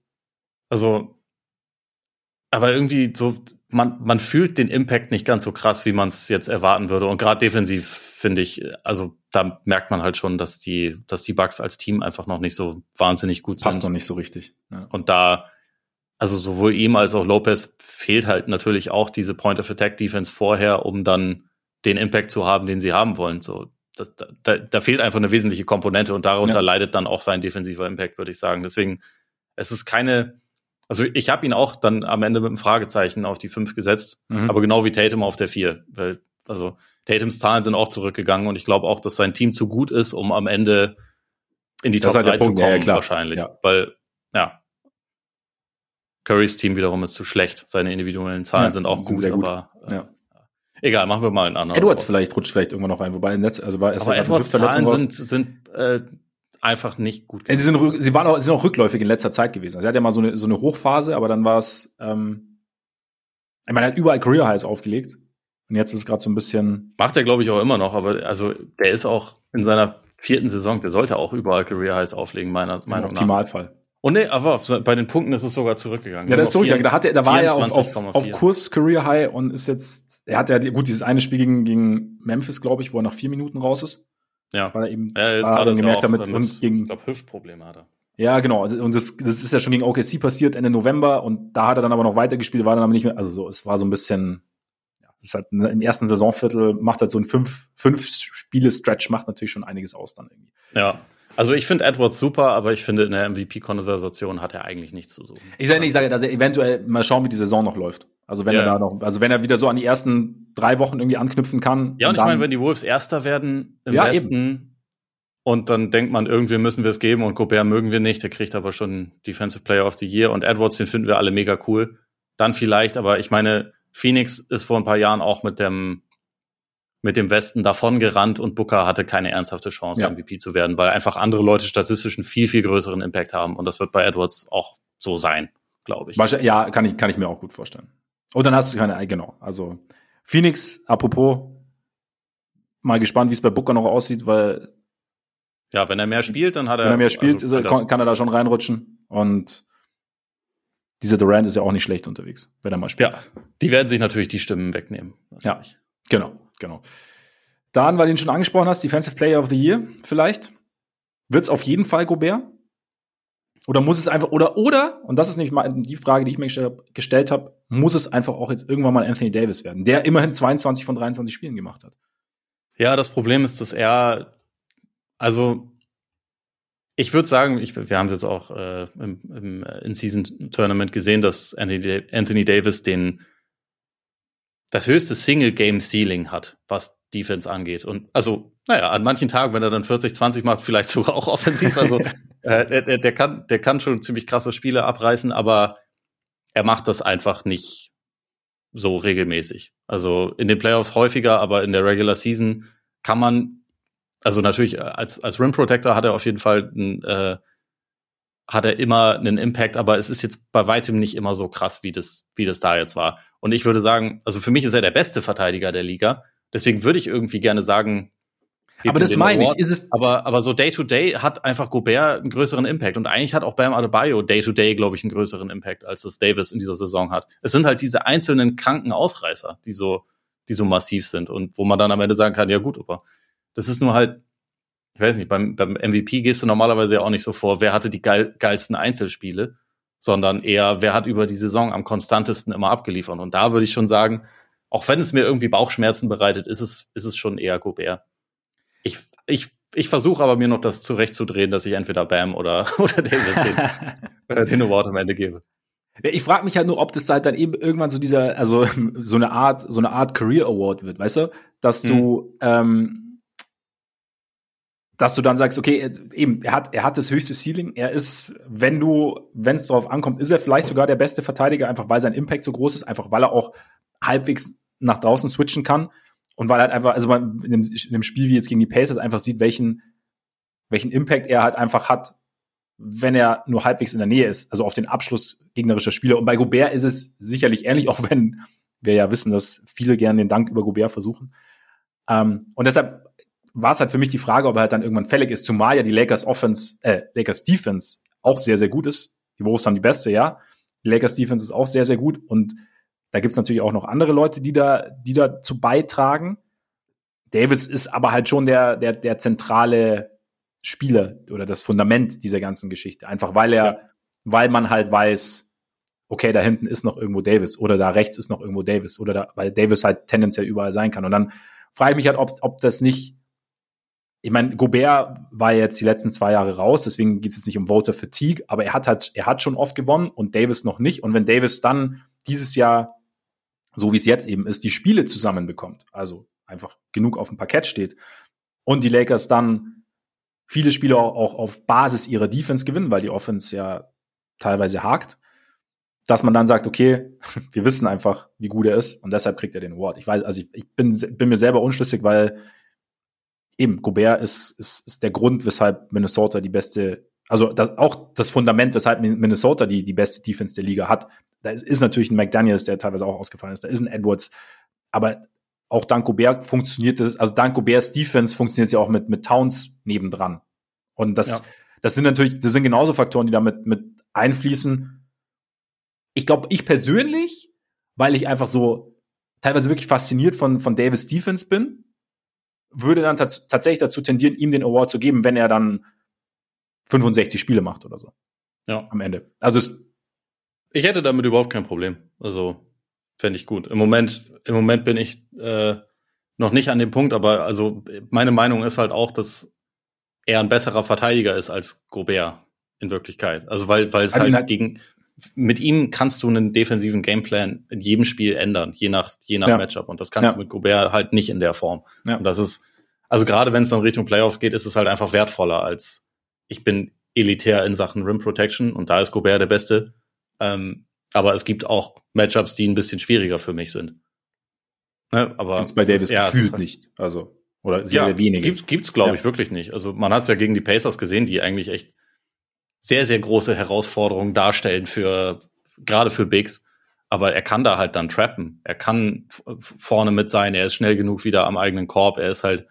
Also, aber irgendwie so, man, man fühlt den Impact nicht ganz so krass, wie man es jetzt erwarten würde. Und gerade defensiv finde ich, also da merkt man halt schon, dass die, dass die Bugs als Team einfach noch nicht so wahnsinnig gut Passt sind. Passt noch nicht so richtig. Ja. Und da also sowohl ihm als auch Lopez fehlt halt natürlich auch diese Point of Attack Defense vorher, um dann den Impact zu haben, den sie haben wollen. So, das, da, da fehlt einfach eine wesentliche Komponente und darunter ja. leidet dann auch sein defensiver Impact, würde ich sagen. Deswegen, es ist keine, also ich habe ihn auch dann am Ende mit einem Fragezeichen auf die 5 gesetzt, mhm. aber genau wie Tatum auf der 4. Weil, also Tatums Zahlen sind auch zurückgegangen und ich glaube auch, dass sein Team zu gut ist, um am Ende in die das Top 3 halt zu kommen, ja, wahrscheinlich. Ja. Weil, ja, Currys Team wiederum ist zu schlecht. Seine individuellen Zahlen ja, sind auch sind gut, gut, aber äh, ja. egal, machen wir mal einen anderen. Edwards vielleicht rutscht vielleicht irgendwann noch rein, wobei Netz, also war aber Edwards Zahlen sind sind äh, einfach nicht gut. Sie sind sie waren auch, sind auch rückläufig in letzter Zeit gewesen. Also er hat ja mal so eine so eine Hochphase, aber dann war es ähm, ich meine, er hat überall Career Highs aufgelegt und jetzt ist es gerade so ein bisschen macht er glaube ich auch immer noch, aber also der ist auch in seiner vierten Saison, der sollte auch überall Career Highs auflegen meiner Meinung nach. Optimalfall. Und nee, aber bei den Punkten ist es sogar zurückgegangen. Ja, der ist zurückgegangen. Da, hat er, da war er auf, auf, auf Kurs Career High und ist jetzt, er hat ja gut dieses eine Spiel gegen, gegen Memphis, glaube ich, wo er nach vier Minuten raus ist. Ja. Weil er eben ja, jetzt gerade gemerkt damit mit, und gegen, ich glaube, Hüftprobleme hat er. Ja, genau. Also, und das, das ist ja schon gegen OKC passiert Ende November und da hat er dann aber noch weitergespielt, war dann aber nicht mehr, also so, es war so ein bisschen, ja, das ist halt im ersten Saisonviertel macht halt so ein fünf, fünf Spiele Stretch macht natürlich schon einiges aus dann irgendwie. Ja. Also ich finde Edwards super, aber ich finde in der MVP-Konversation hat er eigentlich nichts zu suchen. Ich sage, ich sage, dass er eventuell mal schauen, wie die Saison noch läuft. Also wenn ja. er da noch, also wenn er wieder so an die ersten drei Wochen irgendwie anknüpfen kann. Ja, und, ich meine, wenn die Wolves Erster werden im ja, Westen eben. und dann denkt man, irgendwie müssen wir es geben und Gobert mögen wir nicht, der kriegt aber schon Defensive Player of the Year und Edwards, den finden wir alle mega cool. Dann vielleicht, aber ich meine, Phoenix ist vor ein paar Jahren auch mit dem mit dem Westen davon gerannt und Booker hatte keine ernsthafte Chance, ja. MVP zu werden, weil einfach andere Leute statistisch einen viel, viel größeren Impact haben. Und das wird bei Edwards auch so sein, glaube ich. Ja, kann ich, kann ich mir auch gut vorstellen. Und dann hast du keine, genau. Also Phoenix, apropos, mal gespannt, wie es bei Booker noch aussieht, weil ja, wenn er mehr spielt, dann hat er. Wenn er mehr spielt, also, er, kann er da schon reinrutschen. Und dieser Durant ist ja auch nicht schlecht unterwegs, wenn er mal spielt. Ja, die werden sich natürlich die Stimmen wegnehmen. Ja, genau. Genau. Dann, weil du ihn schon angesprochen hast, Defensive Player of the Year vielleicht. Wird es auf jeden Fall Gobert? Oder muss es einfach, oder, oder, und das ist nicht mal die Frage, die ich mir gestellt habe, muss es einfach auch jetzt irgendwann mal Anthony Davis werden, der immerhin 22 von 23 Spielen gemacht hat? Ja, das Problem ist, dass er, also, ich würde sagen, ich, wir haben es jetzt auch äh, im, im In-Season-Tournament gesehen, dass Anthony, Anthony Davis den das höchste Single-Game-Ceiling hat, was Defense angeht. Und also, naja, an manchen Tagen, wenn er dann 40, 20 macht, vielleicht (laughs) sogar auch offensiv. Also (laughs) äh, der, der, kann, der kann schon ziemlich krasse Spiele abreißen, aber er macht das einfach nicht so regelmäßig. Also in den Playoffs häufiger, aber in der Regular Season kann man, also natürlich als, als Rim Protector hat er auf jeden Fall ein, äh, hat er immer einen Impact, aber es ist jetzt bei weitem nicht immer so krass, wie das, wie das da jetzt war. Und ich würde sagen, also für mich ist er der beste Verteidiger der Liga. Deswegen würde ich irgendwie gerne sagen, aber das meine ich, ist es. Aber, aber so Day-to-Day -Day hat einfach Gobert einen größeren Impact. Und eigentlich hat auch Bam Adebayo Day-to-Day, glaube ich, einen größeren Impact, als das Davis in dieser Saison hat. Es sind halt diese einzelnen kranken Ausreißer, die so, die so massiv sind und wo man dann am Ende sagen kann, ja gut, aber das ist nur halt, ich weiß nicht, beim, beim MVP gehst du normalerweise ja auch nicht so vor, wer hatte die geil, geilsten Einzelspiele, sondern eher, wer hat über die Saison am konstantesten immer abgeliefert. Und da würde ich schon sagen, auch wenn es mir irgendwie Bauchschmerzen bereitet, ist es, ist es schon eher Gobert. Ich, ich, ich versuche aber mir noch das zurechtzudrehen, dass ich entweder Bam oder, (laughs) oder Davis den, (laughs) den Award am Ende gebe. Ich frage mich halt nur, ob das halt dann eben irgendwann so dieser, also (laughs) so eine Art, so eine Art Career Award wird, weißt du? Dass du, mhm. ähm, dass du dann sagst, okay, eben, er hat, er hat das höchste Ceiling. Er ist, wenn du, wenn es darauf ankommt, ist er vielleicht sogar der beste Verteidiger, einfach weil sein Impact so groß ist, einfach weil er auch halbwegs nach draußen switchen kann und weil er halt einfach, also man in dem, in dem Spiel wie jetzt gegen die Pacers einfach sieht, welchen, welchen Impact er halt einfach hat, wenn er nur halbwegs in der Nähe ist, also auf den Abschluss gegnerischer Spieler. Und bei Gobert ist es sicherlich ähnlich, (laughs) auch wenn wir ja wissen, dass viele gerne den Dank über Gobert versuchen. Ähm, und deshalb war es halt für mich die Frage, ob er halt dann irgendwann fällig ist, zumal ja die Lakers Offense, äh, Lakers Defense auch sehr, sehr gut ist. Die Wolves haben die beste, ja. Die Lakers Defense ist auch sehr, sehr gut und da gibt's natürlich auch noch andere Leute, die da, die dazu beitragen. Davis ist aber halt schon der, der, der zentrale Spieler oder das Fundament dieser ganzen Geschichte. Einfach weil er, ja. weil man halt weiß, okay, da hinten ist noch irgendwo Davis oder da rechts ist noch irgendwo Davis oder da, weil Davis halt tendenziell überall sein kann. Und dann frage ich mich halt, ob, ob das nicht, ich meine, Gobert war jetzt die letzten zwei Jahre raus, deswegen geht es jetzt nicht um Voter Fatigue, aber er hat halt, er hat schon oft gewonnen und Davis noch nicht. Und wenn Davis dann dieses Jahr so wie es jetzt eben ist, die Spiele zusammenbekommt, also einfach genug auf dem Parkett steht und die Lakers dann viele Spiele auch, auf Basis ihrer Defense gewinnen, weil die Offense ja teilweise hakt, dass man dann sagt, okay, (laughs) wir wissen einfach, wie gut er ist und deshalb kriegt er den Award. Ich weiß, also ich, ich bin, bin mir selber unschlüssig, weil eben Gobert ist, ist, ist der Grund, weshalb Minnesota die beste also das, auch das Fundament, weshalb Minnesota die, die beste Defense der Liga hat. Da ist, ist natürlich ein McDaniels, der teilweise auch ausgefallen ist. Da ist ein Edwards. Aber auch dank Gobert funktioniert das, also dank Goberts Defense funktioniert es ja auch mit, mit Towns nebendran. Und das, ja. das sind natürlich, das sind genauso Faktoren, die damit mit einfließen. Ich glaube, ich persönlich, weil ich einfach so teilweise wirklich fasziniert von, von Davis Defense bin, würde dann tatsächlich dazu tendieren, ihm den Award zu geben, wenn er dann 65 Spiele macht oder so. Ja. Am Ende. Also es ich hätte damit überhaupt kein Problem. Also fände ich gut. Im Moment, im Moment bin ich äh, noch nicht an dem Punkt, aber also meine Meinung ist halt auch, dass er ein besserer Verteidiger ist als Gobert in Wirklichkeit. Also weil weil es halt, halt gegen mit ihm kannst du einen defensiven Gameplan in jedem Spiel ändern, je nach je nach ja. Matchup und das kannst ja. du mit Gobert halt nicht in der Form. Ja. Und das ist also gerade wenn es dann Richtung Playoffs geht, ist es halt einfach wertvoller als ich bin elitär in Sachen Rim Protection und da ist Gobert der Beste. Ähm, aber es gibt auch Matchups, die ein bisschen schwieriger für mich sind. Ne? Aber gibt's bei Davis ja, gefühlt halt, nicht. Also oder sehr, ja, sehr wenige. Gibt's, gibt's glaube ich wirklich nicht. Also man hat es ja gegen die Pacers gesehen, die eigentlich echt sehr sehr große Herausforderungen darstellen für gerade für Bigs. Aber er kann da halt dann trappen. Er kann vorne mit sein. Er ist schnell genug wieder am eigenen Korb. Er ist halt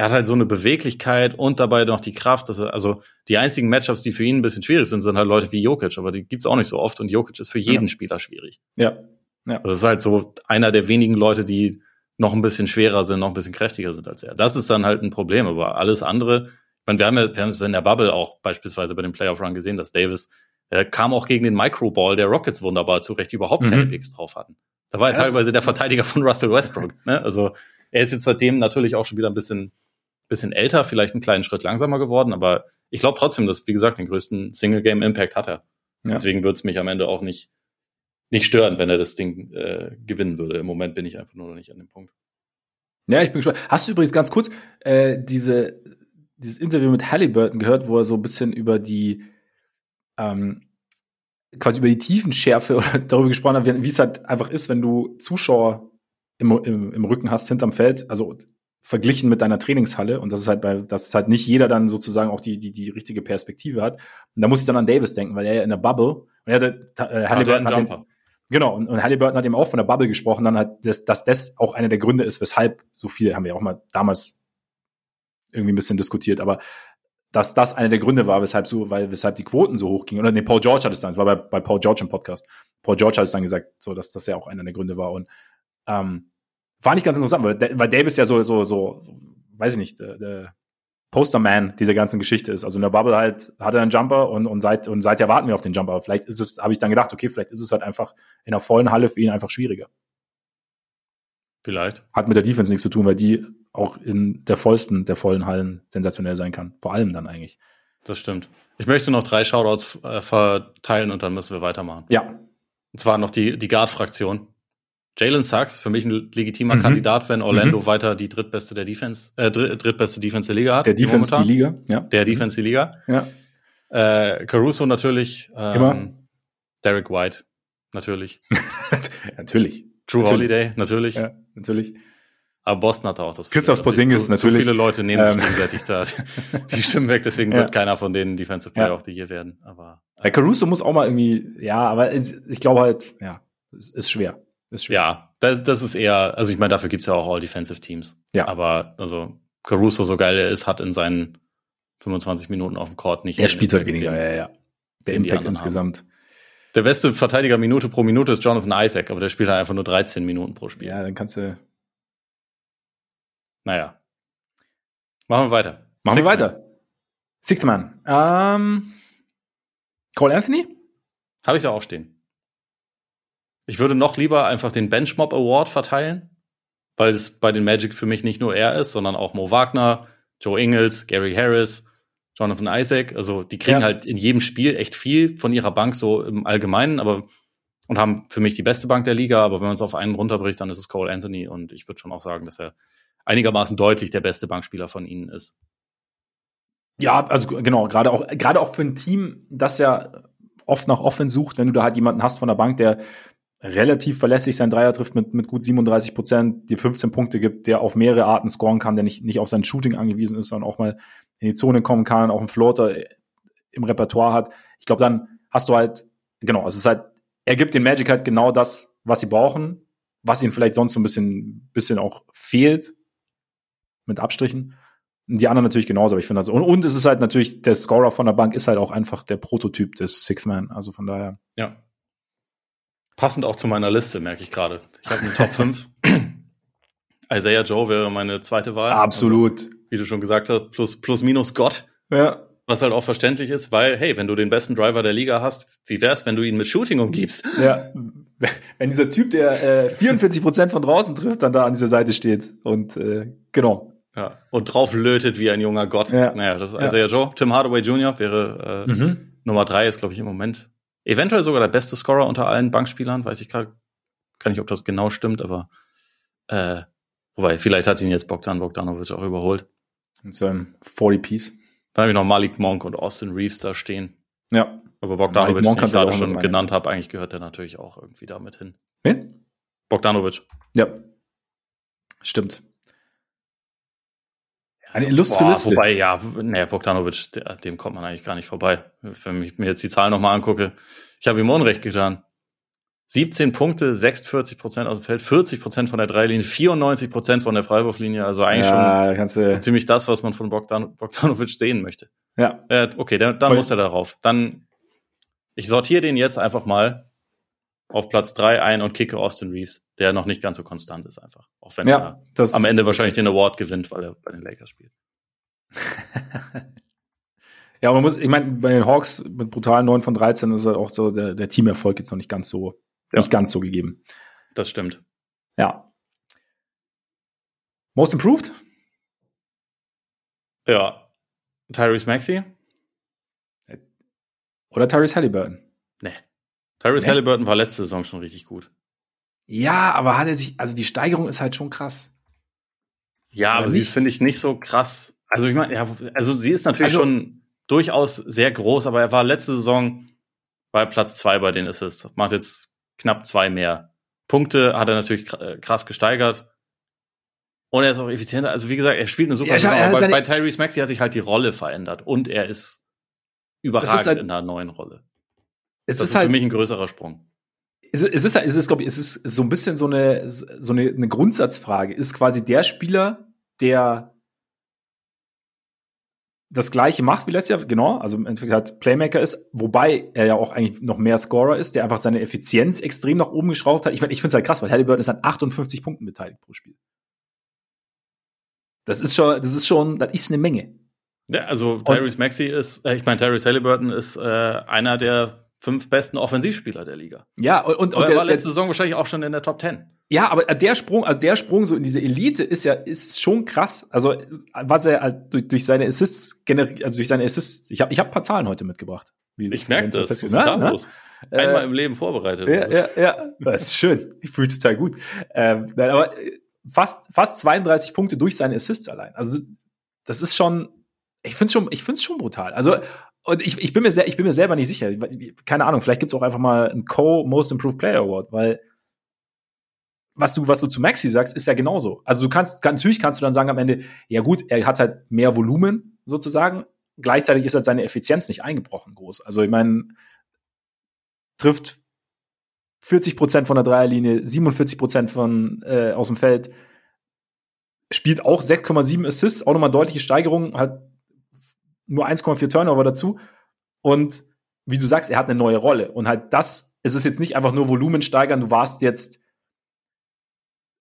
er hat halt so eine Beweglichkeit und dabei noch die Kraft. Dass er, also die einzigen Matchups, die für ihn ein bisschen schwierig sind, sind halt Leute wie Jokic, aber die gibt's auch nicht so oft und Jokic ist für jeden ja. Spieler schwierig. Ja. ja. Also das ist halt so einer der wenigen Leute, die noch ein bisschen schwerer sind, noch ein bisschen kräftiger sind als er. Das ist dann halt ein Problem, aber alles andere, meine, wir haben ja, wir haben es in der Bubble auch beispielsweise bei dem Playoff Run gesehen, dass Davis, er kam auch gegen den Microball der Rockets wunderbar zurecht, die überhaupt mhm. keine Picks drauf hatten. Da war er ja, teilweise der Verteidiger von Russell Westbrook. Ne? Also er ist jetzt seitdem natürlich auch schon wieder ein bisschen bisschen älter, vielleicht einen kleinen Schritt langsamer geworden, aber ich glaube trotzdem, dass, wie gesagt, den größten Single-Game-Impact hat er. Ja. Deswegen würde es mich am Ende auch nicht, nicht stören, wenn er das Ding äh, gewinnen würde. Im Moment bin ich einfach nur noch nicht an dem Punkt. Ja, ich bin gespannt. Hast du übrigens ganz kurz äh, diese, dieses Interview mit Halliburton gehört, wo er so ein bisschen über die ähm, quasi über die Tiefenschärfe (laughs) oder darüber gesprochen hat, wie es halt einfach ist, wenn du Zuschauer im, im, im Rücken hast, hinterm Feld. Also verglichen mit deiner Trainingshalle und das ist halt bei, dass ist halt nicht jeder dann sozusagen auch die, die, die richtige Perspektive hat. Und da muss ich dann an Davis denken, weil er ja in der Bubble, und er hatte, äh, Halliburton hat den, genau, und, und Halliburton hat eben auch von der Bubble gesprochen, dann hat, das, dass das auch einer der Gründe ist, weshalb so viele, haben wir auch mal damals irgendwie ein bisschen diskutiert, aber dass das einer der Gründe war, weshalb so, weil, weshalb die Quoten so hoch gingen. Oder nee, Paul George hat es dann, es war bei, bei Paul George im Podcast. Paul George hat es dann gesagt, so, dass das ja auch einer der Gründe war. Und ähm, Fand ich ganz interessant, weil, weil Davis ja so, so, so, weiß ich nicht, der, der Posterman dieser ganzen Geschichte ist. Also in der Bubble halt hat er einen Jumper und, und seit und seither warten wir auf den Jumper. Vielleicht ist es, habe ich dann gedacht, okay, vielleicht ist es halt einfach in der vollen Halle für ihn einfach schwieriger. Vielleicht. Hat mit der Defense nichts zu tun, weil die auch in der vollsten der vollen Hallen sensationell sein kann. Vor allem dann eigentlich. Das stimmt. Ich möchte noch drei Shoutouts äh, verteilen und dann müssen wir weitermachen. Ja. Und zwar noch die, die Guard-Fraktion. Jalen Sachs, für mich ein legitimer mhm. Kandidat, wenn Orlando mhm. weiter die drittbeste der Defense, äh, drittbeste Defense der Liga hat. Der Defense die Liga, ja. Der Defense die Liga. Ja. Äh, Caruso natürlich. Ähm, Immer. Derek White, natürlich. (laughs) natürlich. Drew natürlich. Holiday, natürlich. Ja, natürlich. Aber Boston hat auch das. Christoph Porzingis zu, natürlich. Zu viele Leute nehmen sich ähm. gegenseitig da (laughs) die Stimmen weg, deswegen ja. wird keiner von denen Defensive Player ja. of the Year werden. Aber äh, Caruso muss auch mal irgendwie, ja, aber ich glaube halt, ja, ist schwer. Ist schwer. Ja, das, das ist eher, also ich meine, dafür gibt's ja auch All-Defensive Teams. Ja. Aber also Caruso, so geil er ist, hat in seinen 25 Minuten auf dem Court nicht. Er spielt halt weniger, ja, ja. Der Impact insgesamt. Haben. Der beste Verteidiger Minute pro Minute ist Jonathan Isaac, aber der spielt halt einfach nur 13 Minuten pro Spiel. Ja, dann kannst du. Naja. Machen wir weiter. Machen Sixth wir weiter. Man. Sixth Man. Ähm, Cole Anthony? Habe ich da auch stehen. Ich würde noch lieber einfach den Benchmob Award verteilen, weil es bei den Magic für mich nicht nur er ist, sondern auch Mo Wagner, Joe Ingles, Gary Harris, Jonathan Isaac. Also die kriegen ja. halt in jedem Spiel echt viel von ihrer Bank so im Allgemeinen, aber und haben für mich die beste Bank der Liga. Aber wenn man es auf einen runterbricht, dann ist es Cole Anthony und ich würde schon auch sagen, dass er einigermaßen deutlich der beste Bankspieler von ihnen ist. Ja, also genau, gerade auch, gerade auch für ein Team, das ja oft nach Offense sucht, wenn du da halt jemanden hast von der Bank, der relativ verlässlich sein Dreier trifft mit, mit gut 37 Prozent, die 15 Punkte gibt, der auf mehrere Arten scoren kann, der nicht, nicht auf sein Shooting angewiesen ist, sondern auch mal in die Zone kommen kann, auch einen Floater im Repertoire hat. Ich glaube, dann hast du halt, genau, es ist halt, er gibt den Magic halt genau das, was sie brauchen, was ihnen vielleicht sonst so ein bisschen, bisschen auch fehlt, mit Abstrichen. Die anderen natürlich genauso, aber ich finde das, und, und es ist halt natürlich, der Scorer von der Bank ist halt auch einfach der Prototyp des Sixth Man, also von daher. Ja, Passend auch zu meiner Liste, merke ich gerade. Ich habe eine Top 5. (clears throat) Isaiah Joe wäre meine zweite Wahl. Absolut. Also, wie du schon gesagt hast, plus, plus minus Gott. Ja. Was halt auch verständlich ist, weil, hey, wenn du den besten Driver der Liga hast, wie wär's, wenn du ihn mit Shooting umgibst? Ja. (laughs) Wenn dieser Typ, der äh, 44 Prozent von draußen trifft, dann da an dieser Seite steht. Und äh, genau. Ja. Und drauf lötet wie ein junger Gott. Ja. Naja, das ist Isaiah ja. Joe. Tim Hardaway Jr. wäre äh, mhm. Nummer drei, ist, glaube ich, im Moment Eventuell sogar der beste Scorer unter allen Bankspielern, weiß ich gerade, kann nicht, ob das genau stimmt, aber äh, wobei, vielleicht hat ihn jetzt Bogdan Bogdanovic auch überholt. Mit seinem 40 Piece. Dann habe ich noch Malik Monk und Austin Reeves da stehen. Ja. Aber Bogdanovic, den ich gerade schon genannt habe, eigentlich gehört der natürlich auch irgendwie damit hin. Wen? Bogdanovic. Ja. Stimmt. Eine illustre Boah, Liste. Wobei, ja, naja, Bogdanovic, dem kommt man eigentlich gar nicht vorbei. Wenn ich mir jetzt die Zahlen nochmal angucke, ich habe ihm Unrecht getan. 17 Punkte, 46 Prozent aus dem Feld, 40 Prozent von der Dreilinie, 94 Prozent von der Freiwurflinie. Also eigentlich ja, schon so ziemlich das, was man von Bogdan Bogdanovic sehen möchte. Ja. Äh, okay, dann, dann muss er darauf. Dann, ich sortiere den jetzt einfach mal auf Platz drei ein und kicke Austin Reeves, der noch nicht ganz so konstant ist einfach. Auch wenn ja, er am Ende wahrscheinlich den Award gewinnt, weil er bei den Lakers spielt. (laughs) ja, man muss, ich meine, bei den Hawks mit brutalen 9 von 13 ist halt auch so der, der Teamerfolg jetzt noch nicht ganz so, ja. nicht ganz so gegeben. Das stimmt. Ja. Most improved? Ja. Tyrese Maxey? Oder Tyrese Halliburton? Nee. Tyrese nee. Halliburton war letzte Saison schon richtig gut. Ja, aber hat er sich, also die Steigerung ist halt schon krass. Ja, aber, aber sie finde ich nicht so krass. Also ich meine, ja, also sie ist natürlich also, schon durchaus sehr groß, aber er war letzte Saison bei Platz zwei bei den Assists. Macht jetzt knapp zwei mehr. Punkte hat er natürlich äh, krass gesteigert. Und er ist auch effizienter. Also wie gesagt, er spielt eine super ja, Saison. Aber bei Tyrese Maxey hat sich halt die Rolle verändert und er ist überragend ist halt, in einer neuen Rolle. Es das ist, ist halt, für mich ein größerer Sprung. Es ist, es ist, es ist, glaube ich, es ist so ein bisschen so eine, so eine, eine Grundsatzfrage. Ist quasi der Spieler, der das gleiche macht wie letztes Jahr, genau, also im Endeffekt halt Playmaker ist, wobei er ja auch eigentlich noch mehr Scorer ist, der einfach seine Effizienz extrem nach oben geschraubt hat. Ich, mein, ich finde es halt krass, weil Halliburton ist an 58 Punkten beteiligt pro Spiel. Das ist schon, das ist schon, das ist eine Menge. Ja, also Tyrese Maxey ist, äh, ich meine, Tyrese Halliburton ist äh, einer der fünf besten Offensivspieler der Liga. Ja, und, und, und der war letzte Saison wahrscheinlich auch schon in der Top 10. Ja, aber der Sprung, also der Sprung so in diese Elite ist ja ist schon krass. Also was er halt durch, durch seine Assists generiert, also durch seine Assists. Ich habe ich hab ein paar Zahlen heute mitgebracht. ich merke das. Was ist da los? Einmal äh, im Leben vorbereitet. Ja, ja, ja, das ist schön. Ich fühle total gut. Ähm, aber fast fast 32 Punkte durch seine Assists allein. Also das ist schon ich finde es schon, ich find's schon brutal. Also, und ich, ich, bin mir sehr, ich bin mir selber nicht sicher. Keine Ahnung, vielleicht gibt es auch einfach mal einen Co-Most Improved Player Award, weil was du, was du zu Maxi sagst, ist ja genauso. Also du kannst, natürlich kannst du dann sagen am Ende, ja gut, er hat halt mehr Volumen sozusagen. Gleichzeitig ist halt seine Effizienz nicht eingebrochen groß. Also ich meine, trifft 40 Prozent von der Dreierlinie, 47 Prozent von äh, aus dem Feld, spielt auch 6,7 Assists, auch nochmal deutliche Steigerung, hat nur 1,4 Turnover dazu. Und wie du sagst, er hat eine neue Rolle. Und halt das, es ist jetzt nicht einfach nur Volumen steigern, du warst jetzt,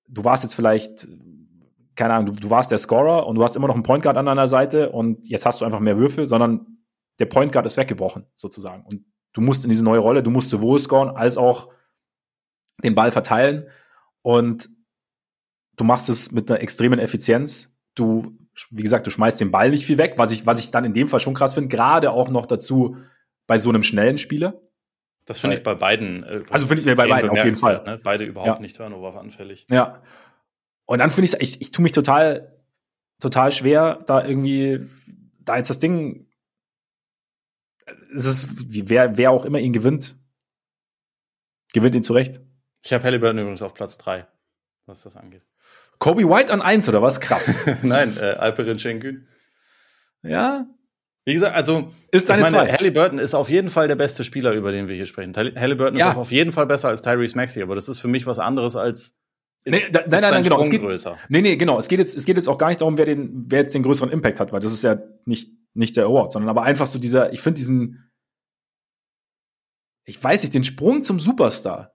du warst jetzt vielleicht, keine Ahnung, du, du warst der Scorer und du hast immer noch einen Point Guard an deiner Seite und jetzt hast du einfach mehr Würfe, sondern der Point Guard ist weggebrochen, sozusagen. Und du musst in diese neue Rolle, du musst sowohl scoren als auch den Ball verteilen. Und du machst es mit einer extremen Effizienz. Du wie gesagt, du schmeißt den Ball nicht viel weg, was ich, was ich dann in dem Fall schon krass finde, gerade auch noch dazu bei so einem schnellen Spieler. Das finde ich bei beiden. Äh, also finde ich mir bei beiden auf jeden Fall. Ne? Beide überhaupt ja. nicht Turnover anfällig. Ja. Und dann finde ich, ich, ich tue mich total, total schwer, da irgendwie, da jetzt das Ding, es ist, wer, wer auch immer ihn gewinnt, gewinnt ihn zurecht. Ich habe Halliburton übrigens auf Platz 3, was das angeht. Kobe White an eins oder was? Krass. (laughs) Nein, äh, Alperin Schengen. Ja. Wie gesagt, also ist deine ich meine, Halliburton ist auf jeden Fall der beste Spieler, über den wir hier sprechen. Halliburton ja. ist auch auf jeden Fall besser als Tyrese Maxey, aber das ist für mich was anderes als ist, nee, da, nein, nein, nein, genau. Es geht, größer. Nee, nee, genau. Es geht jetzt, es geht jetzt auch gar nicht darum, wer den, wer jetzt den größeren Impact hat, weil das ist ja nicht, nicht der Award, sondern aber einfach so dieser, ich finde diesen, ich weiß nicht, den Sprung zum Superstar,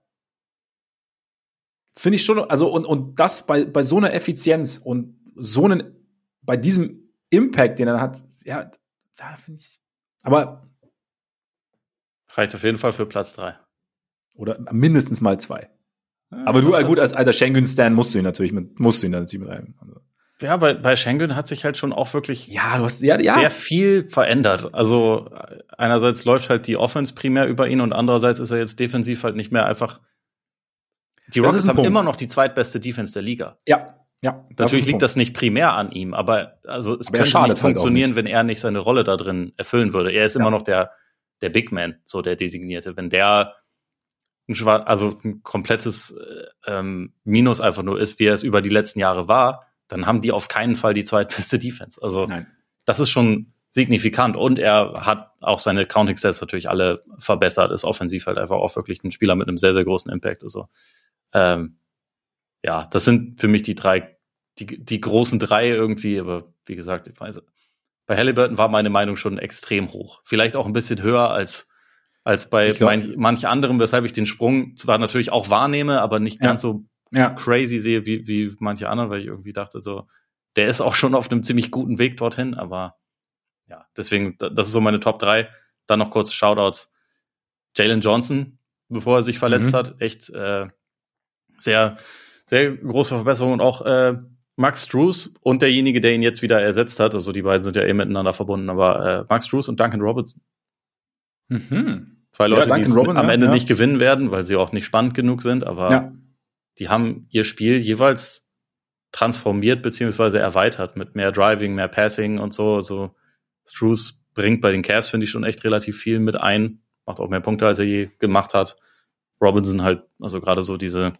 Finde ich schon, also und, und das bei, bei so einer Effizienz und so einen, bei diesem Impact, den er hat, ja, da finde ich. Aber. Reicht auf jeden Fall für Platz drei Oder mindestens mal zwei. Ja, aber du, gut, als alter Schengen-Stan musst du ihn natürlich mit, musst du ihn natürlich mit rein. Also. Ja, bei, bei Schengen hat sich halt schon auch wirklich ja, du hast, ja, ja. sehr viel verändert. Also einerseits läuft halt die Offense primär über ihn und andererseits ist er jetzt defensiv halt nicht mehr einfach die Rockets haben Punkt. immer noch die zweitbeste Defense der Liga. Ja, ja. Natürlich liegt das nicht primär an ihm, aber also es aber könnte nicht halt funktionieren, nicht. wenn er nicht seine Rolle da drin erfüllen würde. Er ist ja. immer noch der, der Big Man, so der Designierte. Wenn der ein schwar also ein komplettes äh, ähm, Minus einfach nur ist, wie er es über die letzten Jahre war, dann haben die auf keinen Fall die zweitbeste Defense. Also Nein. das ist schon signifikant und er hat auch seine Counting Stats natürlich alle verbessert, ist offensiv halt einfach auch wirklich ein Spieler mit einem sehr, sehr großen Impact. Also ähm, ja, das sind für mich die drei, die, die großen drei irgendwie, aber wie gesagt, ich weiß, bei Halliburton war meine Meinung schon extrem hoch. Vielleicht auch ein bisschen höher als, als bei glaub, manch, manch anderem, weshalb ich den Sprung zwar natürlich auch wahrnehme, aber nicht ja. ganz so ja. crazy sehe wie, wie manche anderen, weil ich irgendwie dachte, so, der ist auch schon auf einem ziemlich guten Weg dorthin, aber ja, deswegen, das ist so meine Top drei. Dann noch kurze Shoutouts. Jalen Johnson, bevor er sich verletzt mhm. hat, echt äh, sehr, sehr große Verbesserung und auch äh, Max Drews und derjenige, der ihn jetzt wieder ersetzt hat, also die beiden sind ja eh miteinander verbunden, aber äh, Max Drews und Duncan Robertson. Mhm. Zwei Leute, ja, die Robin, am Ende ja. nicht gewinnen werden, weil sie auch nicht spannend genug sind, aber die haben ihr Spiel jeweils transformiert beziehungsweise erweitert mit mehr Driving, mehr Passing und so. So Drews bringt bei den Cavs, finde ich, schon echt relativ viel mit ein, macht auch mehr Punkte, als er je gemacht hat. Robinson halt, also gerade so diese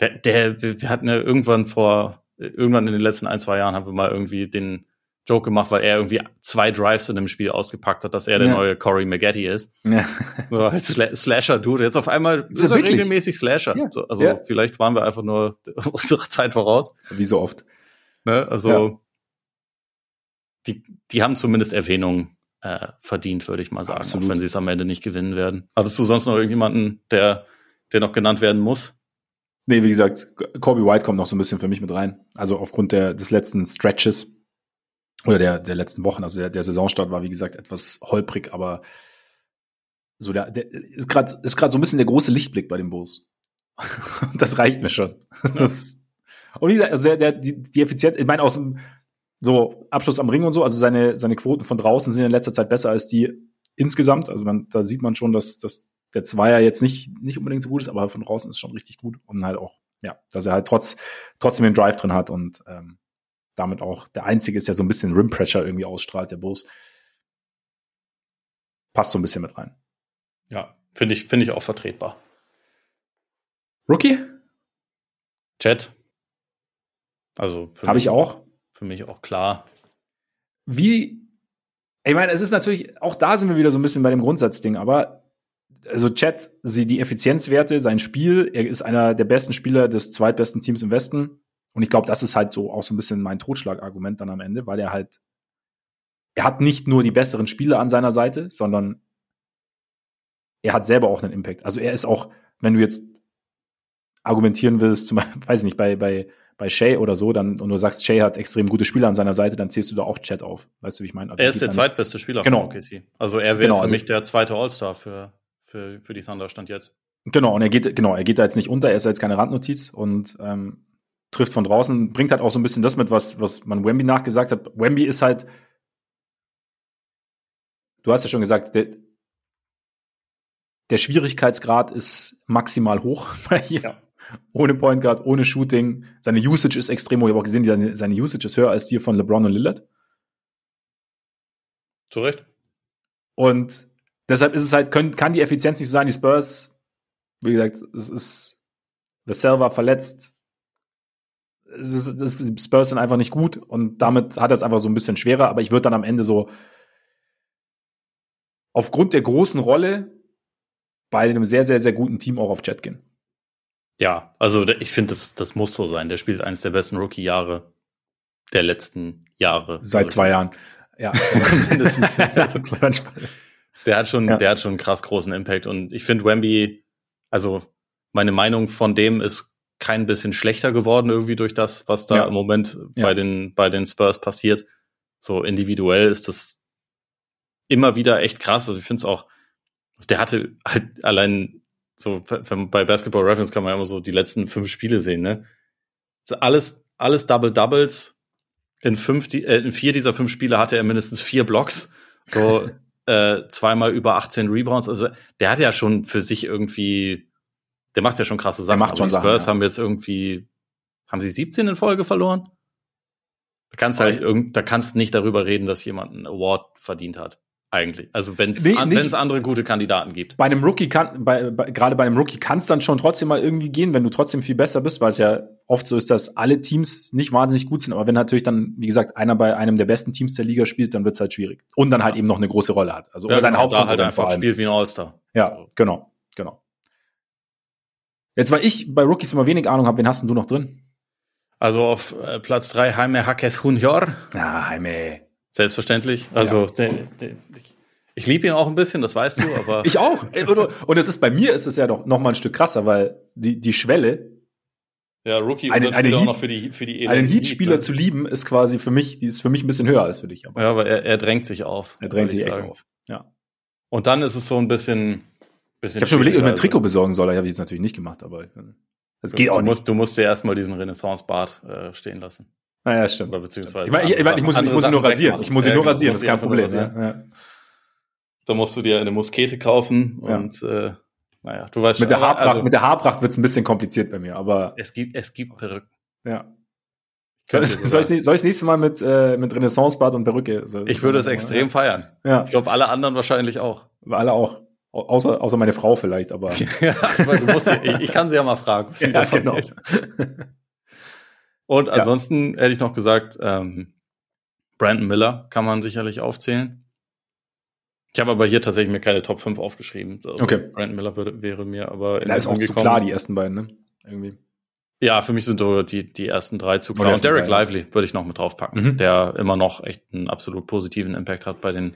der, der, wir hatten ja irgendwann vor, irgendwann in den letzten ein, zwei Jahren haben wir mal irgendwie den Joke gemacht, weil er irgendwie zwei Drives in dem Spiel ausgepackt hat, dass er der ja. neue Corey McGatty ist. Ja. (laughs) So als Sla Slasher-Dude. Jetzt auf einmal ist er regelmäßig Slasher. Ja. So, also ja. vielleicht waren wir einfach nur (laughs) unserer Zeit voraus. Wie so oft. Ne? Also die, die haben zumindest Erwähnung äh, verdient, würde ich mal sagen, Absolut. auch wenn sie es am Ende nicht gewinnen werden. Hattest du sonst noch irgendjemanden, der, der noch genannt werden muss? Nee, wie gesagt, Kobe White kommt noch so ein bisschen für mich mit rein. Also aufgrund der, des letzten Stretches. oder der, der letzten Wochen. Also der, der Saisonstart war, wie gesagt, etwas holprig, aber so der, der ist gerade ist so ein bisschen der große Lichtblick bei dem Bulls. (laughs) das reicht mir schon. Das, und wie gesagt, also der, der, die, die Effizienz, ich meine, aus dem so Abschluss am Ring und so, also seine, seine Quoten von draußen sind in letzter Zeit besser als die insgesamt. Also man, da sieht man schon, dass, dass der Zweier jetzt nicht, nicht unbedingt so gut ist, aber von draußen ist schon richtig gut. Und halt auch, ja, dass er halt trotz, trotzdem den Drive drin hat und ähm, damit auch der einzige ist, der so ein bisschen Rim Pressure irgendwie ausstrahlt, der Bulls. Passt so ein bisschen mit rein. Ja, finde ich, finde ich auch vertretbar. Rookie? Chat. Also habe ich auch. Für mich auch klar. Wie? Ich meine, es ist natürlich auch da sind wir wieder so ein bisschen bei dem Grundsatzding, aber also Chat, sie die Effizienzwerte, sein Spiel, er ist einer der besten Spieler des zweitbesten Teams im Westen und ich glaube, das ist halt so auch so ein bisschen mein Totschlagargument dann am Ende, weil er halt er hat nicht nur die besseren Spieler an seiner Seite, sondern er hat selber auch einen Impact. Also er ist auch, wenn du jetzt argumentieren willst, zum Beispiel, (laughs) weiß ich nicht, bei, bei, bei Shay oder so, dann, und du sagst, Shay hat extrem gute Spieler an seiner Seite, dann zählst du da auch Chat auf. Weißt du, wie ich meine? Also er ist der zweitbeste Spieler genau. von OKC. Also er wäre genau, für also mich der zweite All-Star für, für, für die Thunder Stand jetzt. Genau, und er geht, genau, er geht da jetzt nicht unter, er ist jetzt keine Randnotiz und ähm, trifft von draußen, bringt halt auch so ein bisschen das mit, was, was man Wemby nachgesagt hat. Wemby ist halt, du hast ja schon gesagt, der, der Schwierigkeitsgrad ist maximal hoch (laughs) bei ihr. Ja. Ohne Point Guard, ohne Shooting. Seine Usage ist extrem hoch. Ich habe auch gesehen, seine, seine Usage ist höher als die von LeBron und Lillard. Zu Recht. Und deshalb ist es halt, können, kann die Effizienz nicht so sein. Die Spurs, wie gesagt, es ist, Vassell war verletzt. Es ist, es ist, Spurs sind einfach nicht gut und damit hat er es einfach so ein bisschen schwerer. Aber ich würde dann am Ende so aufgrund der großen Rolle bei einem sehr, sehr, sehr guten Team auch auf Chat gehen. Ja, also ich finde, das, das muss so sein. Der spielt eines der besten Rookie-Jahre der letzten Jahre. Seit also zwei Jahren. Ja. (laughs) mindestens. (laughs) der hat schon, ja. der hat schon einen krass großen Impact. Und ich finde Wemby, also meine Meinung von dem ist kein bisschen schlechter geworden irgendwie durch das, was da ja. im Moment ja. bei den, bei den Spurs passiert. So individuell ist das immer wieder echt krass. Also ich finde es auch, der hatte halt allein so bei Basketball Reference kann man ja immer so die letzten fünf Spiele sehen, ne? Alles, alles Double Doubles. In fünf, äh, in vier dieser fünf Spiele hatte er mindestens vier Blocks. So, (laughs) äh, zweimal über 18 Rebounds. Also, der hat ja schon für sich irgendwie, der macht ja schon krasse Sachen. Der macht schon die Spurs ja. haben jetzt irgendwie, haben sie 17 in Folge verloren? Da kannst halt irgend, da kannst nicht darüber reden, dass jemand einen Award verdient hat eigentlich. Also wenn es nee, an, andere gute Kandidaten gibt. Bei einem Rookie kann, bei, bei, gerade bei einem Rookie kann es dann schon trotzdem mal irgendwie gehen, wenn du trotzdem viel besser bist, weil es ja oft so ist, dass alle Teams nicht wahnsinnig gut sind. Aber wenn natürlich dann, wie gesagt, einer bei einem der besten Teams der Liga spielt, dann wird es halt schwierig. Und dann halt eben noch eine große Rolle hat. Also ja, oder dein genau, da halt einfach spielt wie ein All-Star. Ja, genau, genau. Jetzt, weil ich bei Rookies immer wenig Ahnung habe, wen hast denn du noch drin? Also auf äh, Platz drei Jaime Hakes Hunjor. Ja, Jaime. Selbstverständlich. Also ja. der, der, ich liebe ihn auch ein bisschen, das weißt du, aber. (laughs) ich auch. Und es ist bei mir ist es ja doch noch mal ein Stück krasser, weil die, die Schwelle. Ja, Rookie einen, eine auch noch für die, für die Einen Heat-Spieler ne? zu lieben, ist quasi für mich, die ist für mich ein bisschen höher als für dich. Aber ja, aber er, er drängt sich auf. Er drängt sich echt sagen. auf. Ja. Und dann ist es so ein bisschen. bisschen ich habe schon überlegt, ob ich mir ein Trikot besorgen soll. Ich habe ich jetzt natürlich nicht gemacht, aber es geht du, auch du nicht. Musst, du musst dir erstmal diesen Renaissance-Bart äh, stehen lassen. Naja, ah, stimmt. Oder beziehungsweise. Ich, mein, ich, ich, ich muss, ich muss ihn nur rasieren. Ich muss ihn nur rasieren, das ist kein Problem. Ja. Ja. Da musst du dir eine Muskete kaufen ja. und äh, naja, du weißt mit schon, der Haarpracht, also, mit der Haarpracht wird es ein bisschen kompliziert bei mir, aber es gibt es gibt Perücken. Ja. Soll, ich, soll ich das nächste Mal mit, äh, mit Renaissance-Bart und Perücke? So, ich würde es extrem ja. feiern. Ja. Ich glaube, alle anderen wahrscheinlich auch. Alle auch. Außer, außer meine Frau vielleicht, aber. (laughs) ja, aber musst, ich, ich kann sie ja mal fragen, (laughs) sie ja, genau. Und ansonsten ja. hätte ich noch gesagt, ähm, Brandon Miller kann man sicherlich aufzählen. Ich habe aber hier tatsächlich mir keine Top 5 aufgeschrieben. Also okay. Brandon Miller würde, wäre mir aber Da ist auch zu klar, die ersten beiden, ne? Irgendwie. Ja, für mich sind so die, die ersten drei zu klar. Und Derek beiden. Lively würde ich noch mit draufpacken, mhm. der immer noch echt einen absolut positiven Impact hat bei den,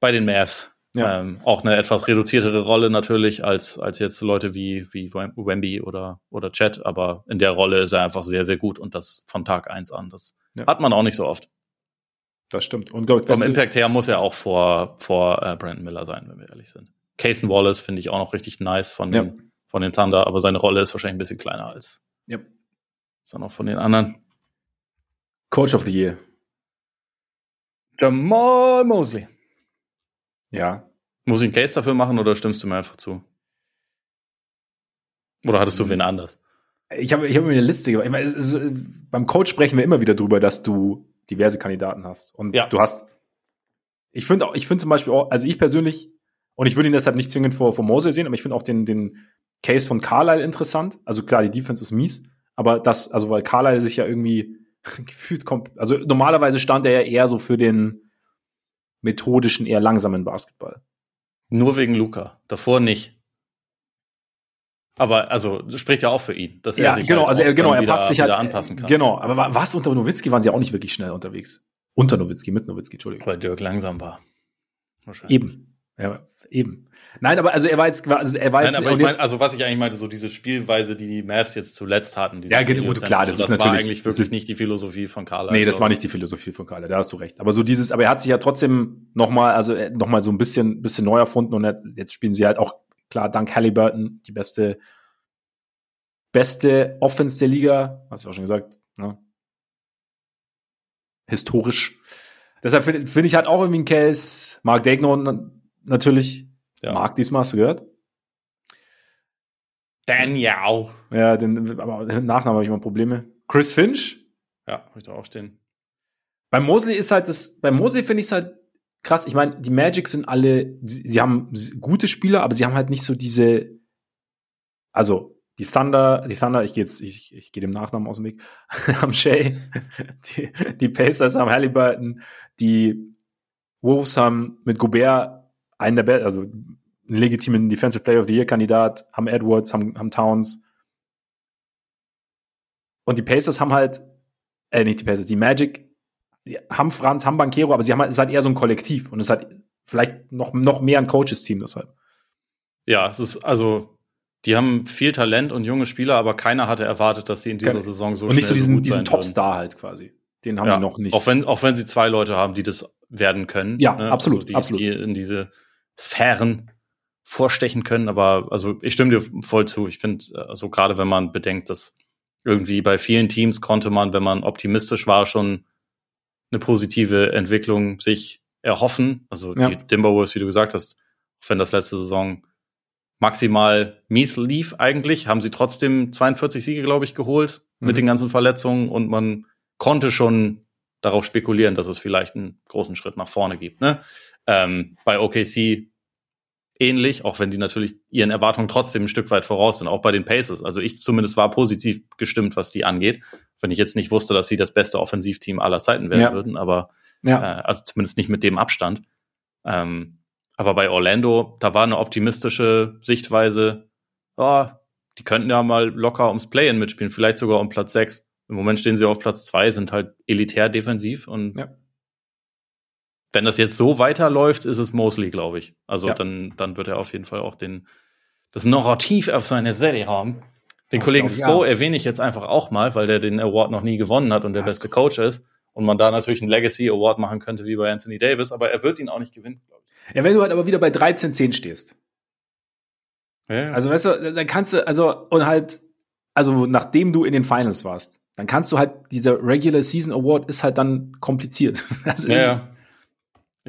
bei den Mavs. Ja. Ähm, auch eine etwas reduziertere Rolle natürlich als, als jetzt Leute wie, wie Wemby oder, oder Chet, aber in der Rolle ist er einfach sehr, sehr gut und das von Tag eins an. Das ja. hat man auch nicht so oft. Das stimmt. Und glaub, vom Impact her muss er auch vor, vor äh, Brandon Miller sein, wenn wir ehrlich sind. Cason Wallace finde ich auch noch richtig nice von den, ja. von den Thunder, aber seine Rolle ist wahrscheinlich ein bisschen kleiner als, ja. dann auch von den anderen. Coach of the Year. Jamal Mosley. Ja. Muss ich einen Case dafür machen oder stimmst du mir einfach zu? Oder hattest du wen anders? Ich habe ich hab mir eine Liste gemacht. Ich meine, ist, beim Coach sprechen wir immer wieder drüber, dass du diverse Kandidaten hast. Und ja. du hast. Ich finde auch, ich finde zum Beispiel auch, also ich persönlich, und ich würde ihn deshalb nicht zwingend vor, vor Mosel sehen, aber ich finde auch den, den Case von Carlisle interessant. Also klar, die Defense ist mies, aber das, also weil Carlisle sich ja irgendwie (laughs) gefühlt kommt, also normalerweise stand er ja eher so für den methodischen, eher langsamen Basketball. Nur wegen Luca. Davor nicht. Aber also das spricht ja auch für ihn, dass ja, er sich genau, halt also er, genau, er wieder, passt sich halt anpassen kann. Genau, aber was unter Nowitzki waren sie auch nicht wirklich schnell unterwegs. Unter Nowitzki, mit Nowitzki, Entschuldigung. Weil Dirk langsam war. Eben. Ja, eben. Nein, aber also er war jetzt, also er war Nein, jetzt, aber ich mein, also was ich eigentlich meinte, so diese Spielweise, die die Mavs jetzt zuletzt hatten. Ja, genau, klar, das, das ist das natürlich war eigentlich wirklich ist, nicht die Philosophie von Carla. Nee, das war nicht die Philosophie von Carla, da hast du recht. Aber so dieses, aber er hat sich ja trotzdem noch mal, also noch mal so ein bisschen, bisschen neu erfunden und jetzt spielen sie halt auch klar dank Halliburton die beste beste Offense der Liga, hast du auch schon gesagt, ne? historisch. Deshalb finde find ich halt auch irgendwie ein Case. Mark Dagnon natürlich. Ja. Mark diesmal, hast du gehört? Daniel. Ja, den, aber den Nachnamen habe ich immer Probleme. Chris Finch. Ja, habe ich da auch stehen. Bei Mosley ist halt das, bei Mosley finde ich es halt krass. Ich meine, die Magic sind alle, sie, sie haben gute Spieler, aber sie haben halt nicht so diese, also die Thunder, die Thunder, ich gehe jetzt, ich, ich gehe dem Nachnamen aus dem Weg, (laughs) haben Shay, die, die Pacers haben Halliburton, die Wolves haben mit Gobert einen der besten, also einen legitimen Defensive Player of the Year Kandidat, haben Edwards, haben, haben Towns. Und die Pacers haben halt, äh, nicht die Pacers, die Magic, die haben Franz, haben Bankero, aber sie haben halt, es ist halt eher so ein Kollektiv und es ist halt vielleicht noch, noch mehr ein Coaches-Team deshalb. Ja, es ist also die haben viel Talent und junge Spieler, aber keiner hatte erwartet, dass sie in dieser Saison so Und nicht so diesen, so diesen Topstar halt quasi. Den haben ja, sie noch nicht. Auch wenn, auch wenn sie zwei Leute haben, die das werden können. Ja, ne? absolut, also die, absolut. Die in diese Sphären vorstechen können. Aber also ich stimme dir voll zu. Ich finde, also gerade wenn man bedenkt, dass irgendwie bei vielen Teams konnte man, wenn man optimistisch war, schon eine positive Entwicklung sich erhoffen. Also ja. die Timberwolves, wie du gesagt hast, auch wenn das letzte Saison maximal mies lief eigentlich, haben sie trotzdem 42 Siege, glaube ich, geholt mhm. mit den ganzen Verletzungen und man konnte schon darauf spekulieren, dass es vielleicht einen großen Schritt nach vorne gibt. Ne? Ähm, bei OKC ähnlich, auch wenn die natürlich ihren Erwartungen trotzdem ein Stück weit voraus sind, auch bei den Paces. Also ich zumindest war positiv gestimmt, was die angeht, wenn ich jetzt nicht wusste, dass sie das beste Offensivteam aller Zeiten werden ja. würden, aber ja. äh, also zumindest nicht mit dem Abstand. Ähm, aber bei Orlando, da war eine optimistische Sichtweise, oh, die könnten ja mal locker ums Play-In mitspielen, vielleicht sogar um Platz 6. Im Moment stehen sie auf Platz 2, sind halt elitär defensiv und ja. Wenn das jetzt so weiterläuft, ist es Mosley, glaube ich. Also ja. dann, dann wird er auf jeden Fall auch den, das Narrativ auf seine Serie haben. Den Kollegen Spo ja. erwähne ich jetzt einfach auch mal, weil der den Award noch nie gewonnen hat und der Hast beste Coach ist und man da natürlich einen Legacy Award machen könnte wie bei Anthony Davis, aber er wird ihn auch nicht gewinnen, glaube ich. Ja, wenn du halt aber wieder bei 13-10 stehst. Ja. Also, weißt du, dann kannst du, also, und halt, also, nachdem du in den Finals warst, dann kannst du halt, dieser Regular Season Award ist halt dann kompliziert. (laughs) Also, ja, ja.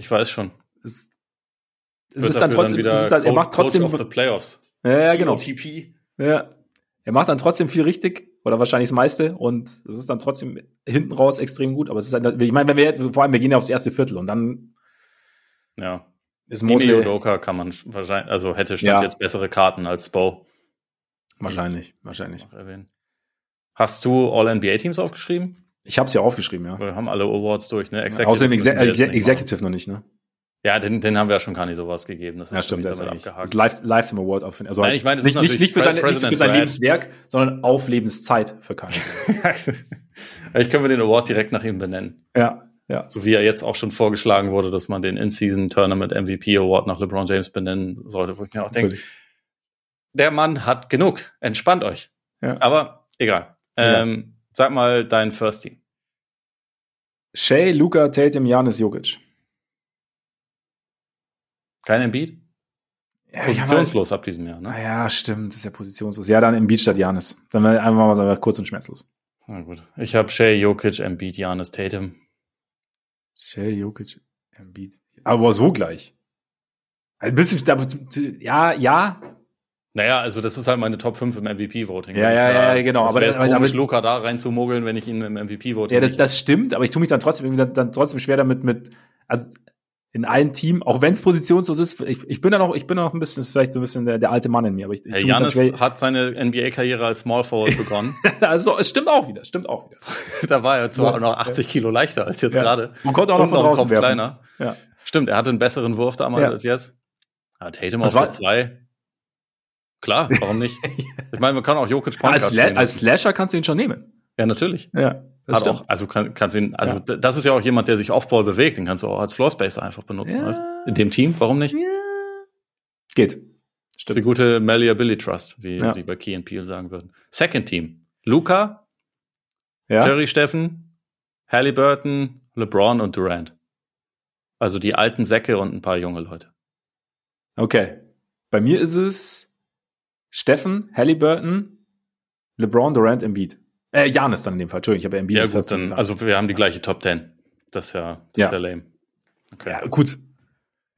Ich weiß schon. Es, es ist dann trotzdem, dann es ist halt, er macht trotzdem. Coach of the Playoffs. Ja, ja genau. COTP. Ja. Er macht dann trotzdem viel richtig oder wahrscheinlich das meiste und es ist dann trotzdem hinten raus extrem gut. Aber es ist halt, ich meine, wenn wir, vor allem, wir gehen ja aufs erste Viertel und dann. Ja. Ist Mosley. Udoka kann man wahrscheinlich, also hätte Stand ja. jetzt bessere Karten als Spo. Wahrscheinlich, wahrscheinlich. Hast du All-NBA-Teams aufgeschrieben? Ich habe sie ja aufgeschrieben, ja. Wir haben alle Awards durch, ne? Executive Außerdem Exe Exe Executive noch nicht, ne? Ja, den, den haben wir ja schon gar nicht sowas gegeben. Das ja, stimmt, das ist abgehakt. Das Life, Lifetime Award auf also Nein, ich meine, nicht, nicht, nicht, für sein, nicht für sein Lebenswerk, sondern auf Lebenszeit für Kanye. (laughs) ich können wir den Award direkt nach ihm benennen. Ja, ja. So wie er jetzt auch schon vorgeschlagen wurde, dass man den In-Season Tournament MVP Award nach LeBron James benennen sollte, wo ich mir auch denke, der Mann hat genug. Entspannt euch. Ja. Aber egal. Ja. Ähm, sag mal dein First Team. Shay, Luca, Tatum, Janis, Jokic. Kein Embiid? Ja, positionslos ab diesem Jahr, ne? Ah ja, stimmt, das ist ja positionslos. Ja, dann Embiid statt Janis. Dann einfach mal sagen kurz und schmerzlos. Na gut. Ich habe Shay, Jokic, Embiid, Janis, Tatum. Shay, Jokic, Embiid. Aber so gleich. Also ein bisschen, ja, ja. Naja, also das ist halt meine Top 5 im MVP-Voting. Ja, ja, da, ja, genau. Aber das wäre komisch, Luca da reinzumogeln, wenn ich ihn im MVP-Voting. Ja, das, das, stimmt, aber ich tue mich dann trotzdem dann, dann trotzdem schwer damit mit, also in allen Team, auch wenn es positionslos ist, ich, ich bin da noch, ich bin da noch ein bisschen, ist vielleicht so ein bisschen der, der alte Mann in mir, aber ich, ich Janis hat seine NBA-Karriere als Small Forward begonnen. (laughs) also, es stimmt auch wieder, stimmt auch wieder. (laughs) da war er zwar ja. noch 80 Kilo leichter als jetzt ja. gerade. Man konnte auch noch von draußen werfen. kleiner. Ja. Stimmt, er hatte einen besseren Wurf damals als jetzt. Ja, Tatum auf der 2. Klar, warum nicht? (laughs) ich meine, man kann auch Jokic Point als, Sla als Slasher kannst du ihn schon nehmen. Ja, natürlich. Ja. Das auch, also kann, kannst ihn, also ja. das ist ja auch jemand, der sich Offball bewegt, den kannst du auch als Floor Spacer einfach benutzen, ja. weißt? In dem Team, warum nicht? Ja. Geht. Stimmt. Die gute Malleability Trust, wie ja. die bei Key and Peel sagen würden. Second Team. Luca, ja. Jerry Steffen, Halliburton, LeBron und Durant. Also die alten Säcke und ein paar junge Leute. Okay. Bei mir ist es Steffen, Halliburton, LeBron, Durant, Embiid. Äh, Janis dann in dem Fall. Entschuldigung, ich habe Embiid. Ja gut, dann, also wir haben die gleiche Top 10. Das ist ja, das ja. ist ja lame. Okay. Ja, gut.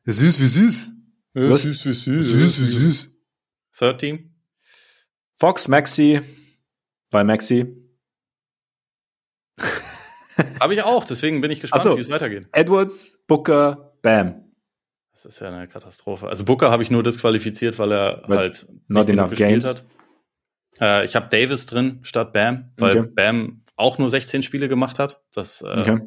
Süß wie süß. Ja, süß wie süß. Süß wie süß. Third Team? Fox, Maxi. Bei Maxi. habe ich auch, deswegen bin ich gespannt, so. wie es weitergeht. Edwards, Booker, Bam. Das ist ja eine Katastrophe. Also Booker habe ich nur disqualifiziert, weil er weil halt not enough games. hat. Äh, ich habe Davis drin statt Bam, weil okay. Bam auch nur 16 Spiele gemacht hat. Das, äh, okay.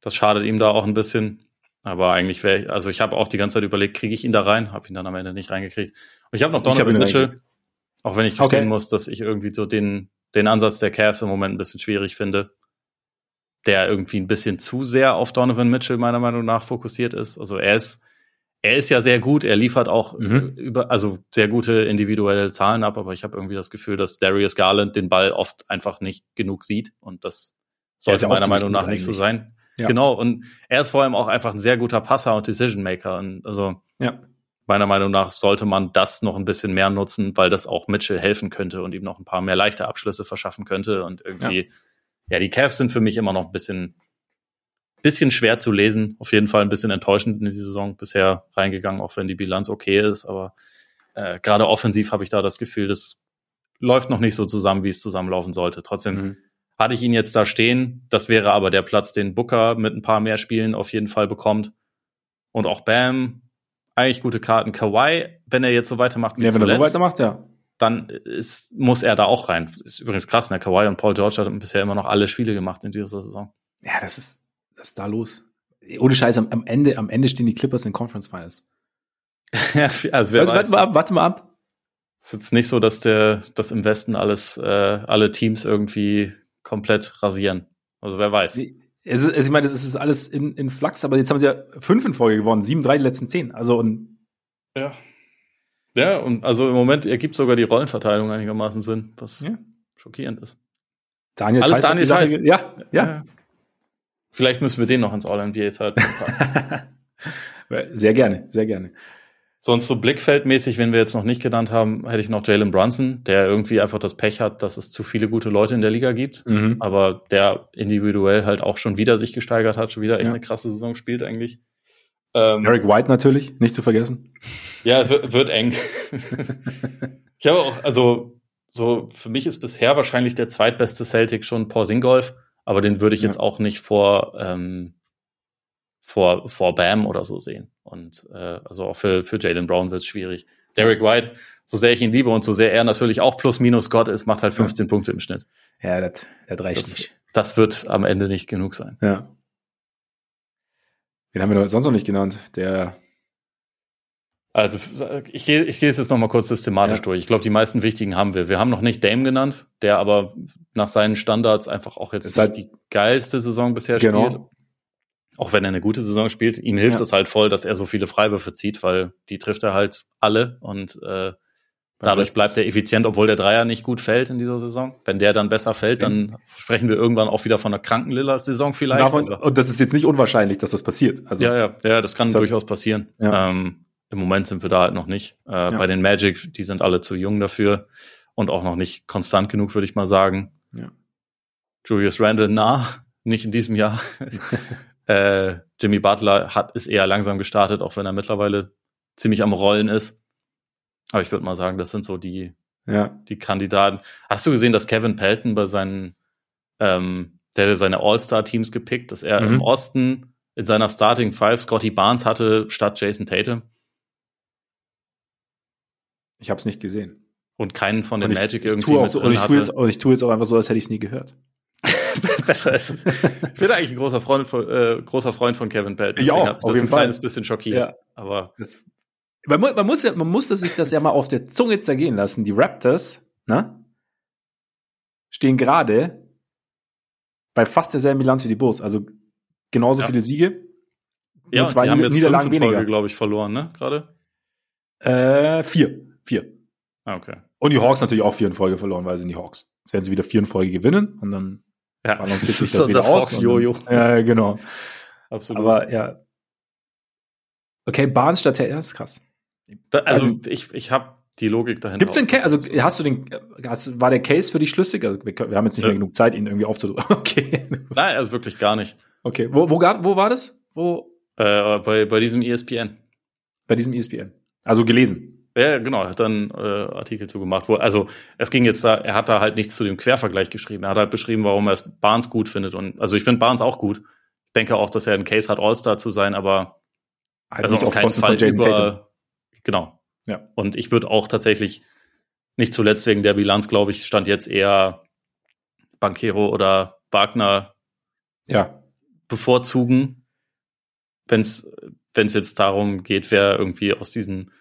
das schadet ihm da auch ein bisschen. Aber eigentlich wäre ich, also ich habe auch die ganze Zeit überlegt, kriege ich ihn da rein? Habe ihn dann am Ende nicht reingekriegt. Und ich habe noch Donovan hab Mitchell, auch wenn ich gestehen okay. muss, dass ich irgendwie so den, den Ansatz der Cavs im Moment ein bisschen schwierig finde, der irgendwie ein bisschen zu sehr auf Donovan Mitchell meiner Meinung nach fokussiert ist. Also er ist er ist ja sehr gut, er liefert auch mhm. über, also sehr gute individuelle Zahlen ab, aber ich habe irgendwie das Gefühl, dass Darius Garland den Ball oft einfach nicht genug sieht und das sollte ja meiner Meinung nach nicht so sein. Ja. Genau, und er ist vor allem auch einfach ein sehr guter Passer und Decision Maker. Und also ja. meiner Meinung nach sollte man das noch ein bisschen mehr nutzen, weil das auch Mitchell helfen könnte und ihm noch ein paar mehr leichte Abschlüsse verschaffen könnte. Und irgendwie, ja, ja die Cavs sind für mich immer noch ein bisschen bisschen schwer zu lesen. Auf jeden Fall ein bisschen enttäuschend in die Saison bisher reingegangen, auch wenn die Bilanz okay ist. Aber äh, gerade offensiv habe ich da das Gefühl, das läuft noch nicht so zusammen, wie es zusammenlaufen sollte. Trotzdem mhm. hatte ich ihn jetzt da stehen. Das wäre aber der Platz, den Booker mit ein paar mehr Spielen auf jeden Fall bekommt. Und auch Bam, eigentlich gute Karten. Kawhi, wenn er jetzt so weitermacht wie ja, wenn zuletzt, er so weitermacht, ja. Dann ist, muss er da auch rein. Ist übrigens krass, ne? Kawhi und Paul George haben bisher immer noch alle Spiele gemacht in dieser Saison. Ja, das ist, was ist da los? Ohne Scheiß, am, am, Ende, am Ende stehen die Clippers in Conference Finals. (laughs) ja, also wer warte, warte, mal ab, warte mal ab. Es ist jetzt nicht so, dass der, dass im Westen alles, äh, alle Teams irgendwie komplett rasieren. Also wer weiß. Es ist, ich meine, das ist alles in, in Flachs, aber jetzt haben sie ja fünf in Folge gewonnen, sieben, drei die letzten zehn. Also und ja. Ja, und also im Moment ergibt sogar die Rollenverteilung einigermaßen Sinn, was ja. schockierend ist. Daniel Alles Daniel Theiss. Ja, ja, ja. Vielleicht müssen wir den noch ins All-NBA halt (laughs) sehr gerne, sehr gerne. Sonst so blickfeldmäßig, wenn wir jetzt noch nicht genannt haben, hätte ich noch Jalen Brunson, der irgendwie einfach das Pech hat, dass es zu viele gute Leute in der Liga gibt, mhm. aber der individuell halt auch schon wieder sich gesteigert hat, schon wieder echt ja. eine krasse Saison spielt eigentlich. Ähm, Eric White natürlich, nicht zu vergessen. Ja, es wird, wird eng. (laughs) ich habe auch, also so für mich ist bisher wahrscheinlich der zweitbeste Celtic schon Porzingolf. Aber den würde ich ja. jetzt auch nicht vor, ähm, vor, vor Bam oder so sehen. Und äh, also auch für, für Jalen Brown wird es schwierig. Derek White, so sehr ich ihn liebe und so sehr er natürlich auch plus minus Gott ist, macht halt 15 ja. Punkte im Schnitt. Ja, das, das reicht das, nicht. Das wird am Ende nicht genug sein. Ja. Den haben wir sonst noch nicht genannt. Der also ich gehe ich gehe es jetzt nochmal kurz systematisch ja. durch. Ich glaube, die meisten wichtigen haben wir. Wir haben noch nicht Dame genannt, der aber nach seinen Standards einfach auch jetzt halt die geilste Saison bisher genau. spielt. Auch wenn er eine gute Saison spielt, ihm hilft es halt voll, dass er so viele Freiwürfe zieht, weil die trifft er halt alle und äh, Dadurch bleibt er effizient, obwohl der Dreier nicht gut fällt in dieser Saison. Wenn der dann besser fällt, dann sprechen wir irgendwann auch wieder von einer kranken Lillard-Saison vielleicht. Davon, und das ist jetzt nicht unwahrscheinlich, dass das passiert. Also, ja, ja, ja, das kann durchaus passieren. Ja. Ähm, Im Moment sind wir da halt noch nicht. Äh, ja. Bei den Magic, die sind alle zu jung dafür und auch noch nicht konstant genug, würde ich mal sagen. Ja. Julius Randle, nah, nicht in diesem Jahr. (laughs) äh, Jimmy Butler hat, ist eher langsam gestartet, auch wenn er mittlerweile ziemlich am Rollen ist. Aber ich würde mal sagen, das sind so die, ja. die Kandidaten. Hast du gesehen, dass Kevin Pelton bei seinen, ähm, der seine All-Star-Teams gepickt, dass er mhm. im Osten in seiner Starting Five Scotty Barnes hatte statt Jason Tatum? Ich habe es nicht gesehen. Und keinen von den ich, Magic ich irgendwie mit so, und ich, tue jetzt, und ich tue jetzt auch einfach so, als hätte ich es nie gehört. (laughs) Besser ist es. (laughs) Ich bin eigentlich ein großer Freund von, äh, großer Freund von Kevin Pelton. Ja, auf das jeden ein Fall. kleines bisschen schockiert. Ja. Aber das man, man, muss ja, man musste sich das ja mal auf der Zunge zergehen lassen. Die Raptors, ne? Stehen gerade bei fast derselben Bilanz wie die Bulls. Also genauso ja. viele Siege. Ja, zwei sie haben jetzt Niederlagen fünf weniger, glaube ich, verloren, ne? Gerade? Äh, vier. Vier. Ah, okay. Und die Hawks natürlich auch vier in Folge verloren, weil sie sind die Hawks. Jetzt werden sie wieder vier in Folge gewinnen und dann ja, balanciert (laughs) sich das, das wieder das aus. Jojo. (laughs) Ja, genau. Absolut. Aber ja. Okay, Bahn statt TR ist krass. Da, also, also, ich, ich habe die Logik dahinter. Gibt's den Case? Also hast du den, hast, war der Case für dich schlüssig? Also, wir, wir haben jetzt nicht ja. mehr genug Zeit, ihn irgendwie aufzudrücken. (laughs) Okay. Nein, also wirklich gar nicht. Okay. Wo, wo, wo war das? Wo? Äh, bei, bei diesem ESPN. Bei diesem ESPN. Also gelesen. Ja, genau, er hat dann äh, Artikel zugemacht, wo, also es ging jetzt da, er hat da halt nichts zu dem Quervergleich geschrieben. Er hat halt beschrieben, warum er es Barnes gut findet. Und also ich finde Barnes auch gut. Ich denke auch, dass er ein Case hat, All-Star zu sein, aber halt also auf keinen Fall Jason über. Genau. Ja. Und ich würde auch tatsächlich nicht zuletzt wegen der Bilanz, glaube ich, stand jetzt eher Bankero oder Wagner ja. bevorzugen, wenn es jetzt darum geht, wer irgendwie aus diesem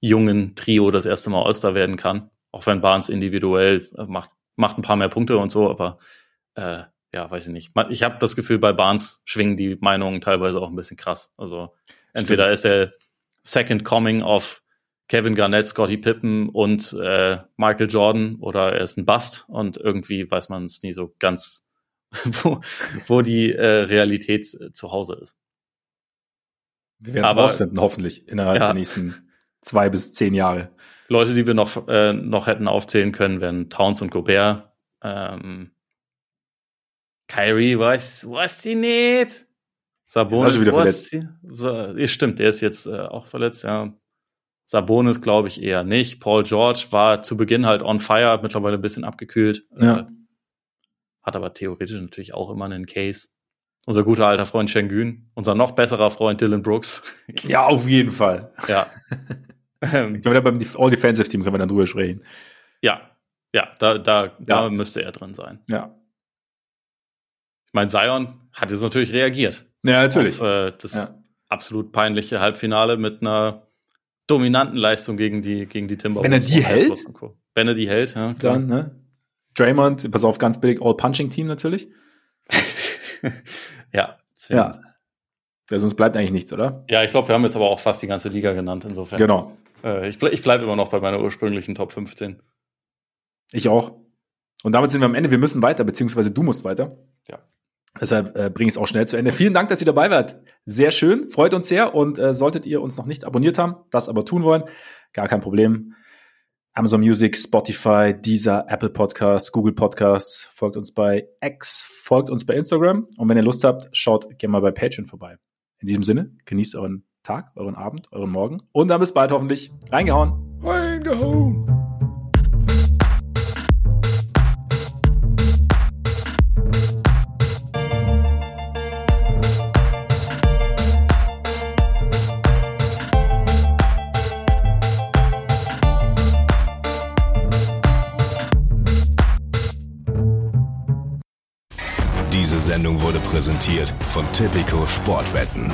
jungen Trio das erste Mal All-Star werden kann. Auch wenn Barnes individuell äh, macht, macht ein paar mehr Punkte und so, aber äh, ja, weiß ich nicht. Ich habe das Gefühl, bei Barnes schwingen die Meinungen teilweise auch ein bisschen krass. Also entweder Stimmt. ist er Second Coming of Kevin Garnett, Scotty Pippen und äh, Michael Jordan oder er ist ein Bust und irgendwie weiß man es nie so ganz, (laughs) wo, wo die äh, Realität äh, zu Hause ist. Wir werden es rausfinden, hoffentlich, innerhalb ja, der nächsten zwei bis zehn Jahre. Leute, die wir noch, äh, noch hätten aufzählen können, wären Towns und Gobert. Ähm, Kyrie weiß, weiß die nicht. Sabonis wieder verletzt. So, stimmt, der ist jetzt äh, auch verletzt, ja. Sabonis glaube ich eher nicht. Paul George war zu Beginn halt on fire, mittlerweile ein bisschen abgekühlt. Ja. Äh, hat aber theoretisch natürlich auch immer einen Case. Unser guter alter Freund Schengen, unser noch besserer Freund Dylan Brooks. (laughs) Ja, auf jeden Fall. Ja. (laughs) ich glaube, beim All-Defensive Team können wir dann drüber sprechen. Ja, ja, da, da, ja. da müsste er drin sein. Ja. Ich meine, Zion hat jetzt natürlich reagiert. Ja, natürlich. Auf, äh, das ja. absolut peinliche Halbfinale mit einer dominanten Leistung gegen die, gegen die Timberwolves. Wenn er die hält? Wenn er die hält, ja. Klar. Dann, ne? Draymond, pass auf, ganz billig All-Punching-Team natürlich. (laughs) ja, zwingend. Ja. ja. Sonst bleibt eigentlich nichts, oder? Ja, ich glaube, wir haben jetzt aber auch fast die ganze Liga genannt, insofern. Genau. Äh, ich, ble ich bleibe immer noch bei meiner ursprünglichen Top 15. Ich auch. Und damit sind wir am Ende. Wir müssen weiter, beziehungsweise du musst weiter. Ja. Deshalb äh, bringe ich es auch schnell zu Ende. Vielen Dank, dass ihr dabei wart. Sehr schön, freut uns sehr. Und äh, solltet ihr uns noch nicht abonniert haben, das aber tun wollen, gar kein Problem. Amazon Music, Spotify, Deezer, Apple Podcasts, Google Podcasts, folgt uns bei X, folgt uns bei Instagram. Und wenn ihr Lust habt, schaut gerne mal bei Patreon vorbei. In diesem Sinne, genießt euren Tag, euren Abend, euren Morgen. Und dann bis bald hoffentlich. Reingehauen. Reingehauen. Präsentiert von Tipico Sportwetten.